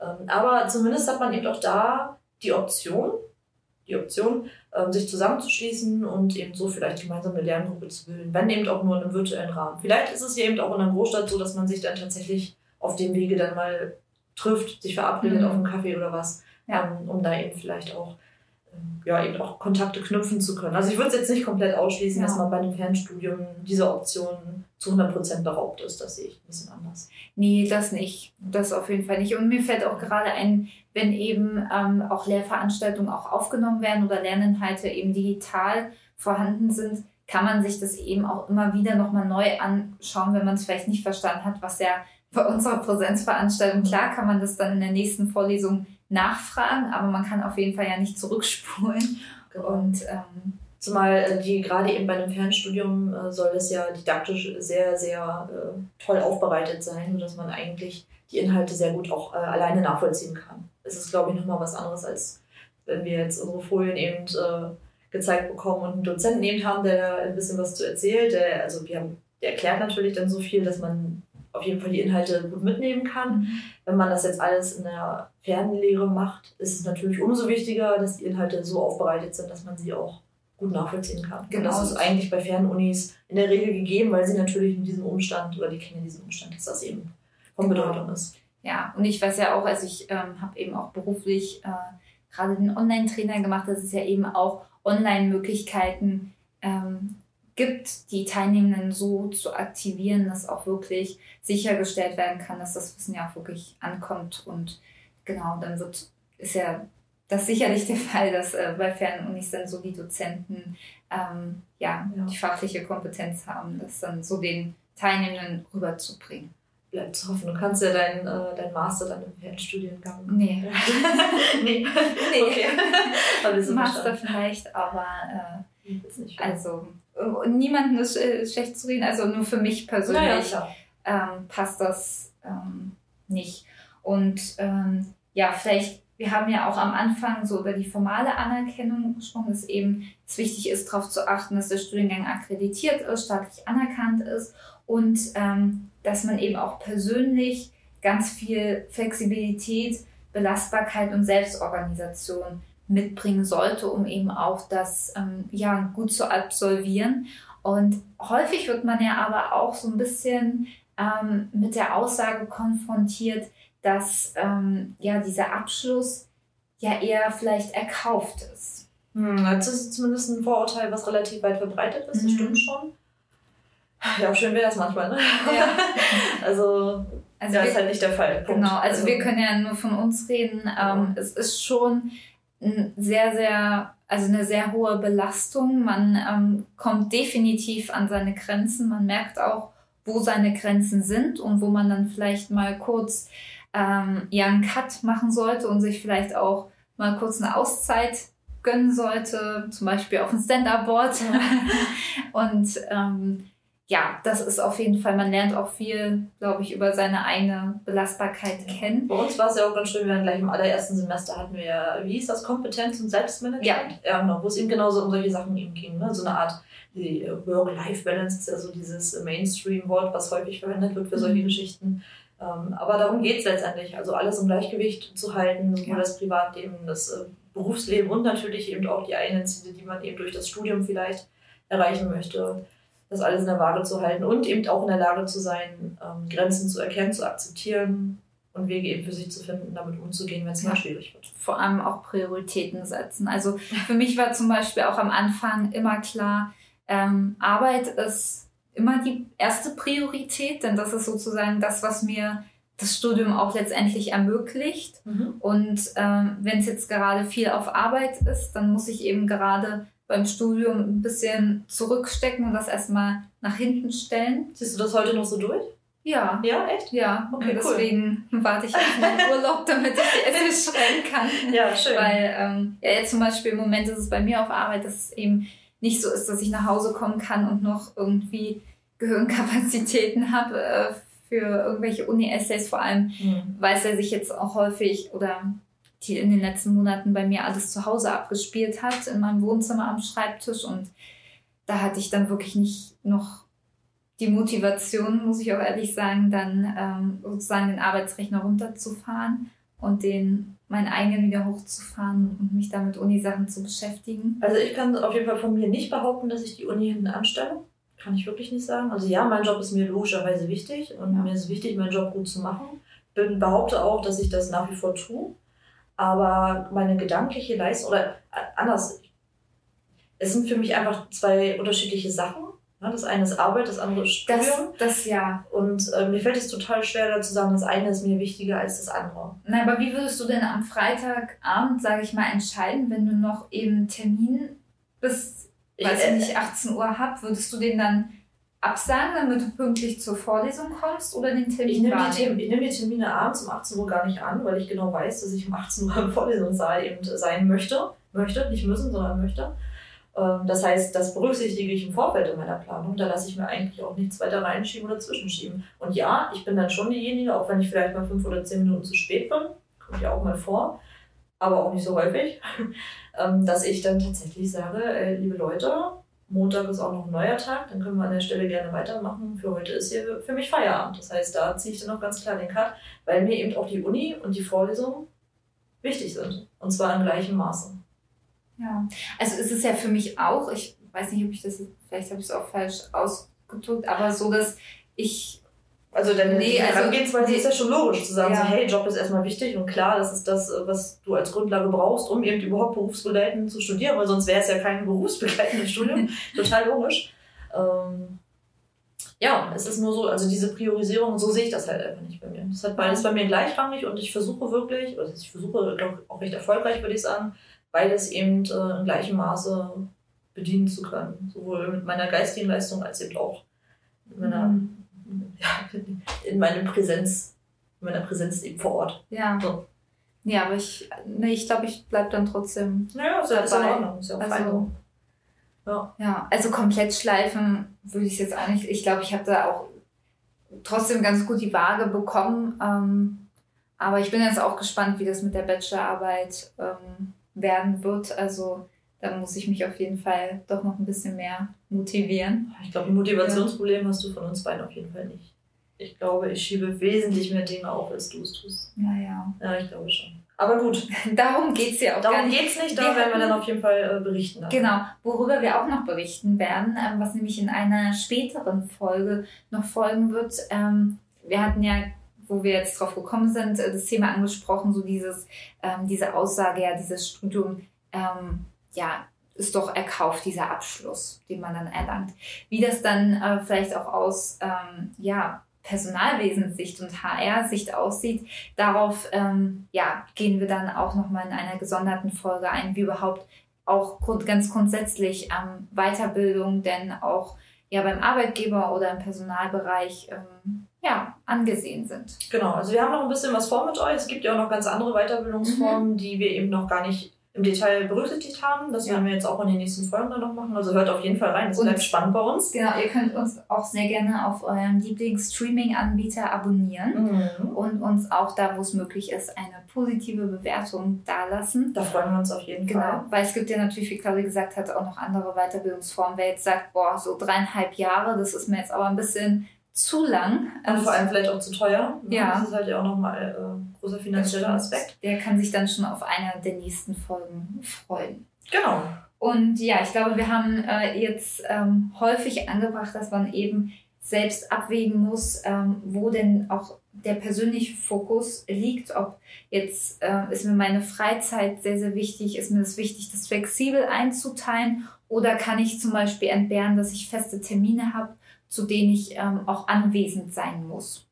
Ähm, aber zumindest hat man eben auch da die Option, die Option, ähm, sich zusammenzuschließen und eben so vielleicht gemeinsam eine Lerngruppe zu bilden, wenn eben auch nur in einem virtuellen Rahmen. Vielleicht ist es ja eben auch in einer Großstadt so, dass man sich dann tatsächlich auf dem Wege dann mal trifft, sich verabredet mhm. auf einen Kaffee oder was, ja. um, um da eben vielleicht auch ähm, ja, eben auch Kontakte knüpfen zu können. Also ich würde es jetzt nicht komplett ausschließen, ja. dass man bei einem Fernstudium dieser Option zu 100% beraubt ist. Das sehe ich ein bisschen anders. Nee, das nicht. Das auf jeden Fall nicht. Und mir fällt auch gerade ein, wenn eben ähm, auch Lehrveranstaltungen auch aufgenommen werden oder Lerninhalte eben digital vorhanden sind, kann man sich das eben auch immer wieder nochmal neu anschauen, wenn man es vielleicht nicht verstanden hat, was ja bei unserer Präsenzveranstaltung, klar kann man das dann in der nächsten Vorlesung nachfragen, aber man kann auf jeden Fall ja nicht zurückspulen. Genau. Und ähm, Zumal äh, die gerade eben bei einem Fernstudium äh, soll es ja didaktisch sehr, sehr äh, toll aufbereitet sein, sodass man eigentlich die Inhalte sehr gut auch äh, alleine nachvollziehen kann. Es ist, glaube ich, nochmal was anderes, als wenn wir jetzt unsere Folien eben äh, gezeigt bekommen und einen Dozenten eben haben, der ein bisschen was zu erzählt. Der, also wir haben, der erklärt natürlich dann so viel, dass man auf jeden Fall die Inhalte gut mitnehmen kann. Wenn man das jetzt alles in der Fernlehre macht, ist es natürlich umso wichtiger, dass die Inhalte so aufbereitet sind, dass man sie auch gut nachvollziehen kann. Genau. Und das ist eigentlich bei Fernunis in der Regel gegeben, weil sie natürlich in diesem Umstand oder die kennen diesen Umstand, dass das eben von genau. Bedeutung ist. Ja, und ich weiß ja auch, also ich ähm, habe eben auch beruflich äh, gerade den Online-Trainer gemacht, dass es ja eben auch Online-Möglichkeiten ähm, gibt, die Teilnehmenden so zu aktivieren, dass auch wirklich sichergestellt werden kann, dass das Wissen ja auch wirklich ankommt. Und genau, dann wird, ist ja das sicherlich der Fall, dass äh, bei Fernunis dann so die Dozenten ähm, ja, ja, die fachliche Kompetenz haben, das dann so den Teilnehmenden rüberzubringen. Bleibt zu hoffen. Du kannst ja deinen äh, dein Master dann im Fernstudiengang. Nee. nee. nee. Okay. Master vielleicht, aber äh, also niemanden ist äh, schlecht zu reden, also nur für mich persönlich naja, ähm, passt das ähm, nicht. Und ähm, ja, vielleicht, wir haben ja auch am Anfang so über die formale Anerkennung gesprochen, dass eben es wichtig ist, darauf zu achten, dass der Studiengang akkreditiert ist, staatlich anerkannt ist und ähm, dass man eben auch persönlich ganz viel Flexibilität, Belastbarkeit und Selbstorganisation mitbringen sollte, um eben auch das ähm, ja, gut zu absolvieren. Und häufig wird man ja aber auch so ein bisschen ähm, mit der Aussage konfrontiert, dass ähm, ja dieser Abschluss ja eher vielleicht erkauft ist. Hm, das ist zumindest ein Vorurteil, was relativ weit verbreitet ist, das mhm. stimmt schon. Ja, schön wäre das manchmal, ne? Ja. also, also ja, wir, ist halt nicht der Fall. Punkt. Genau, also, also, wir können ja nur von uns reden. Ähm, es ist schon sehr, sehr, also eine sehr hohe Belastung. Man ähm, kommt definitiv an seine Grenzen. Man merkt auch, wo seine Grenzen sind und wo man dann vielleicht mal kurz ähm, ja einen Cut machen sollte und sich vielleicht auch mal kurz eine Auszeit gönnen sollte, zum Beispiel auf dem Stand-Up-Board. und ähm, ja, das ist auf jeden Fall, man lernt auch viel, glaube ich, über seine eigene Belastbarkeit kennen. Bei uns war es ja auch ganz schön, wir hatten gleich im allerersten Semester hatten wir ja, wie hieß das, Kompetenz und Selbstmanagement? Ja. Ja, genau, wo es eben genauso um solche Sachen eben ging, ne? so eine Art, die Work-Life-Balance ist ja so dieses Mainstream-Wort, was häufig verwendet wird für solche mhm. Geschichten. Ähm, aber darum geht es letztendlich, also alles im Gleichgewicht zu halten, sowohl ja. das Privatleben, das äh, Berufsleben und natürlich eben auch die eigenen Ziele, die man eben durch das Studium vielleicht erreichen möchte das alles in der Waage zu halten und eben auch in der Lage zu sein, ähm, Grenzen zu erkennen, zu akzeptieren und Wege eben für sich zu finden, damit umzugehen, wenn es mal schwierig wird. Vor allem auch Prioritäten setzen. Also für mich war zum Beispiel auch am Anfang immer klar, ähm, Arbeit ist immer die erste Priorität, denn das ist sozusagen das, was mir das Studium auch letztendlich ermöglicht. Mhm. Und ähm, wenn es jetzt gerade viel auf Arbeit ist, dann muss ich eben gerade beim Studium ein bisschen zurückstecken und das erstmal nach hinten stellen. Siehst du das heute noch so durch? Ja. Ja, echt? Ja, Okay, und cool. deswegen warte ich auf den Urlaub, damit ich die Essays schreiben kann. Ja, schön. Weil ähm, ja, jetzt zum Beispiel im Moment ist es bei mir auf Arbeit, dass es eben nicht so ist, dass ich nach Hause kommen kann und noch irgendwie Gehirnkapazitäten habe äh, für irgendwelche Uni-Essays, vor allem, Mhm. weil es ja sich jetzt auch häufig oder die in den letzten Monaten bei mir alles zu Hause abgespielt hat, in meinem Wohnzimmer am Schreibtisch und da hatte ich dann wirklich nicht noch die Motivation, muss ich auch ehrlich sagen, dann ähm, sozusagen den Arbeitsrechner runterzufahren und den meinen eigenen wieder hochzufahren und mich damit Uni-Sachen zu beschäftigen. Also ich kann auf jeden Fall von mir nicht behaupten, dass ich die Uni hinten anstelle. Kann ich wirklich nicht sagen. Also ja, mein Job ist mir logischerweise wichtig und Ja. mir ist wichtig, meinen Job gut zu machen. Bin, behaupte auch, dass ich das nach wie vor tue. Aber meine gedankliche Leistung, oder äh, anders, es sind für mich einfach zwei unterschiedliche Sachen. Ja, das eine ist Arbeit, das andere ist Das, Studium. das ja. Und äh, mir fällt es total schwer, da zu sagen, das eine ist mir wichtiger als das andere. Na, aber wie würdest du denn am Freitagabend, sage ich mal, entscheiden, wenn du noch eben Termin bis, Ich- weiß äh, ich nicht, 18 Uhr habt, würdest du den dann absagen, damit du pünktlich zur Vorlesung kommst oder den Termin Ich nehme die, wahrnehmen? Ich nehme die Termine abends um 18 Uhr gar nicht an, weil ich genau weiß, dass ich um 18 Uhr im Vorlesungssaal eben sein möchte. Möchte, nicht müssen, sondern möchte. Ähm, Das heißt, das berücksichtige ich im Vorfeld in meiner Planung. Da lasse ich mir eigentlich auch nichts weiter reinschieben oder zwischenschieben. Und ja, ich bin dann schon diejenige, auch wenn ich vielleicht mal fünf oder zehn Minuten zu spät bin, kommt ja auch mal vor, aber auch nicht so häufig, ähm, dass ich dann tatsächlich sage, äh, liebe Leute, Montag ist auch noch ein neuer Tag, dann können wir an der Stelle gerne weitermachen. Für heute ist hier für mich Feierabend. Das heißt, da ziehe ich dann auch ganz klar den Cut, weil mir eben auch die Uni und die Vorlesung wichtig sind. Und zwar in gleichem Maße. Ja, also es ist ja für mich auch, ich weiß nicht, ob ich das, vielleicht habe ich es auch falsch ausgedrückt, aber so, dass ich, Also deine Nee, also- Herangehensweise nee. ist ja schon logisch zu sagen, Ja. so, hey, Job ist erstmal wichtig und klar, das ist das, was du als Grundlage brauchst, um eben überhaupt berufsbegleitend zu studieren, weil sonst wäre es ja kein berufsbegleitendes Studium. Total logisch. Ähm, ja, es ist nur so, also diese Priorisierung, so sehe ich das halt einfach nicht bei mir. Das hat beides bei mir gleichrangig und ich versuche wirklich, also ich versuche auch recht erfolgreich, würde ich sagen, beides eben äh, in gleichem Maße bedienen zu können. Sowohl mit meiner geistigen Leistung als eben auch mit meiner Mhm. Ja, in meiner Präsenz, in meiner Präsenz eben vor Ort. ja. So. Ja, aber ich, nee, ich glaube, ich bleib dann trotzdem Naja, ist ist in Dabei. Ordnung. Ist ja auch Also-. Ja. Ja, also komplett schleifen würde ich es jetzt auch nicht. Ich glaube, ich habe da auch trotzdem ganz gut die Waage bekommen. Ähm, aber ich bin jetzt auch gespannt, wie das mit der Bachelorarbeit ähm, werden wird. Also da muss ich mich auf jeden Fall doch noch ein bisschen mehr motivieren. Ich glaube, ein Motivationsproblem hast du von uns beiden auf jeden Fall nicht. Ich glaube, ich schiebe wesentlich mehr Dinge auf, als du es tust. Naja, Ja, ich glaube schon. Aber gut, darum geht es ja auch darum nicht. geht's nicht. Da werden wir dann auf jeden Fall äh, berichten. dann. Genau, worüber wir auch noch berichten werden, ähm, was nämlich in einer späteren Folge noch folgen wird. Ähm, wir hatten ja, wo wir jetzt drauf gekommen sind, äh, das Thema angesprochen, so dieses, ähm, diese Aussage, ja, dieses Studium, ähm, ja, ist doch erkauft, dieser Abschluss, den man dann erlangt. Wie das dann äh, vielleicht auch aus, ähm, ja, Personalwesenssicht und HR-Sicht aussieht, darauf ähm, ja, gehen wir dann auch nochmal in einer gesonderten Folge ein, wie überhaupt auch grund ganz grundsätzlich ähm, Weiterbildung denn auch ja beim Arbeitgeber oder im Personalbereich ähm, ja, angesehen sind. Genau, also wir haben noch ein bisschen was vor mit euch. Es gibt ja auch noch ganz andere Mhm. Weiterbildungsformen, die wir eben noch gar nicht im Detail berücksichtigt haben. Das werden wir jetzt auch in den nächsten Folgen dann noch machen. Also hört auf jeden Fall rein. Es bleibt spannend bei uns. Genau, ihr könnt uns auch sehr gerne auf eurem Lieblings-Streaming-Anbieter abonnieren Mhm. und uns auch da, wo es möglich ist, eine positive Bewertung dalassen. Da freuen wir uns auf jeden Genau, Fall. weil es gibt ja natürlich, wie Claudia gesagt hat, auch noch andere Weiterbildungsformen. Wer jetzt sagt, boah, so dreieinhalb Jahre, das ist mir jetzt aber ein bisschen zu lang. Und vor allem vielleicht auch zu teuer. Ja. Das ist halt ja auch nochmal äh, großer finanzieller Aspekt. Der kann sich dann schon auf eine der nächsten Folgen freuen. Genau. Und ja, ich glaube, wir haben äh, jetzt ähm, häufig angebracht, dass man eben selbst abwägen muss, ähm, wo denn auch der persönliche Fokus liegt. Ob jetzt äh, ist mir meine Freizeit sehr, sehr wichtig, ist mir das wichtig, das flexibel einzuteilen oder kann ich zum Beispiel entbehren, dass ich feste Termine habe, zu denen ich ähm, auch anwesend sein muss.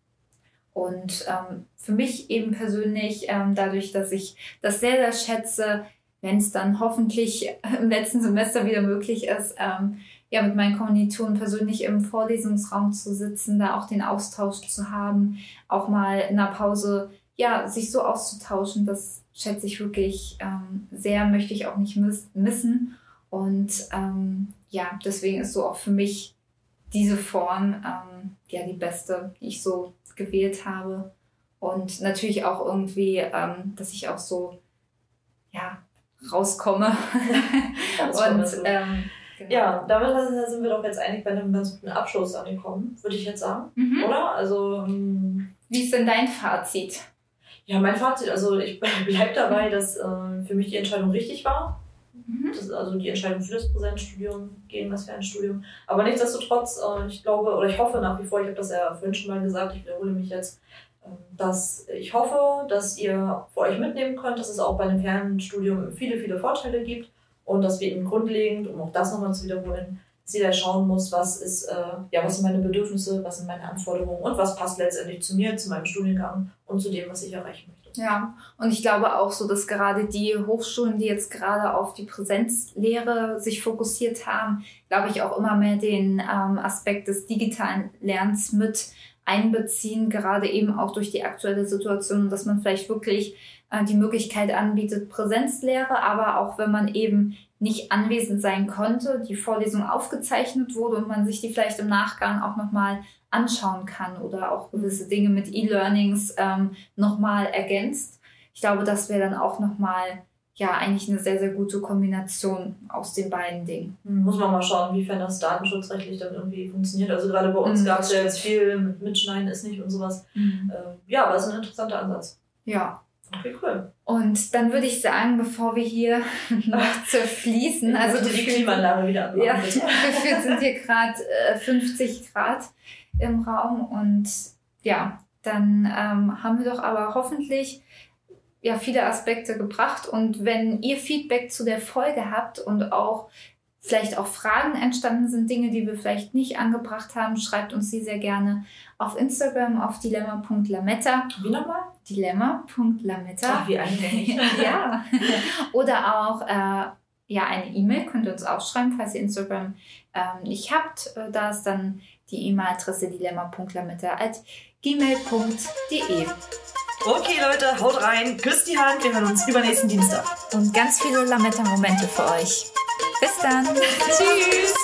Und ähm, für mich eben persönlich, ähm, dadurch, dass ich das sehr, sehr schätze, wenn es dann hoffentlich im letzten Semester wieder möglich ist, ähm, ja, mit meinen Kommilitonen persönlich im Vorlesungsraum zu sitzen, da auch den Austausch zu haben, auch mal in der Pause, ja, sich so auszutauschen, das schätze ich wirklich ähm, sehr, möchte ich auch nicht miss missen. Und ähm, ja, deswegen ist so auch für mich diese Form ähm, ja die beste, die ich so gewählt habe. Und natürlich auch irgendwie, ähm, dass ich auch so ja, rauskomme. und ähm, Genau. Ja, damit sind wir doch jetzt eigentlich bei einem ganz guten Abschluss angekommen, würde ich jetzt sagen. Mhm. Oder? Also. Ähm, Wie ist denn dein Fazit? Ja, mein Fazit, also ich bleibe dabei, dass äh, für mich die Entscheidung richtig war. Mhm. Das, also die Entscheidung für das Präsenzstudium gegen das Fernstudium. Aber nichtsdestotrotz, äh, ich glaube oder ich hoffe nach wie vor, ich habe das ja vorhin schon mal gesagt, ich wiederhole mich jetzt, äh, dass ich hoffe, dass ihr für euch mitnehmen könnt, dass es auch bei einem Fernstudium viele, viele Vorteile gibt und dass wir eben grundlegend, um auch das nochmal zu wiederholen, dass jeder schauen muss, was ist, äh, ja, was sind meine Bedürfnisse, was sind meine Anforderungen und was passt letztendlich zu mir, zu meinem Studiengang und zu dem, was ich erreichen möchte. Ja, und ich glaube auch so, dass gerade die Hochschulen, die jetzt gerade auf die Präsenzlehre sich fokussiert haben, glaube ich auch immer mehr den ähm, Aspekt des digitalen Lernens mit einbeziehen, gerade eben auch durch die aktuelle Situation, dass man vielleicht wirklich äh, die Möglichkeit anbietet, Präsenzlehre, aber auch wenn man eben nicht anwesend sein konnte, die Vorlesung aufgezeichnet wurde und man sich die vielleicht im Nachgang auch nochmal anschauen kann oder auch gewisse Dinge mit E-Learnings ähm, nochmal ergänzt. Ich glaube, das wäre dann auch nochmal ja eigentlich eine sehr, sehr gute Kombination aus den beiden Dingen. Hm, muss man mal schauen, inwiefern das datenschutzrechtlich dann irgendwie funktioniert. Also gerade bei uns mhm, gab es ja jetzt viel mit Mitschneiden ist nicht und sowas. Mhm. Ähm, ja, aber es ist ein interessanter Ansatz. Ja, Okay, cool. Und dann würde ich sagen, bevor wir hier noch zerfließen, also die Klimaanlage wieder anmachen. Ja, gefühlt sind hier gerade äh, 50 Grad im Raum und ja, dann ähm, haben wir doch aber hoffentlich ja viele Aspekte gebracht und wenn ihr Feedback zu der Folge habt und auch vielleicht auch Fragen entstanden sind, Dinge, die wir vielleicht nicht angebracht haben, schreibt uns die sehr gerne auf Instagram auf dilemma.lametta. Wie nochmal? Dilemma.lametta. Wie eingängig. ja. Oder auch äh, ja, eine E-Mail könnt ihr uns auch schreiben, falls ihr Instagram ähm, nicht habt. Äh, da ist dann die E-Mail-Adresse dilemma.lametta.gmail.de. Okay, Leute, haut rein, küsst die Hand, wir hören uns übernächsten Dienstag. Und ganz viele Lametta-Momente für euch. Bis dann. Tschüss.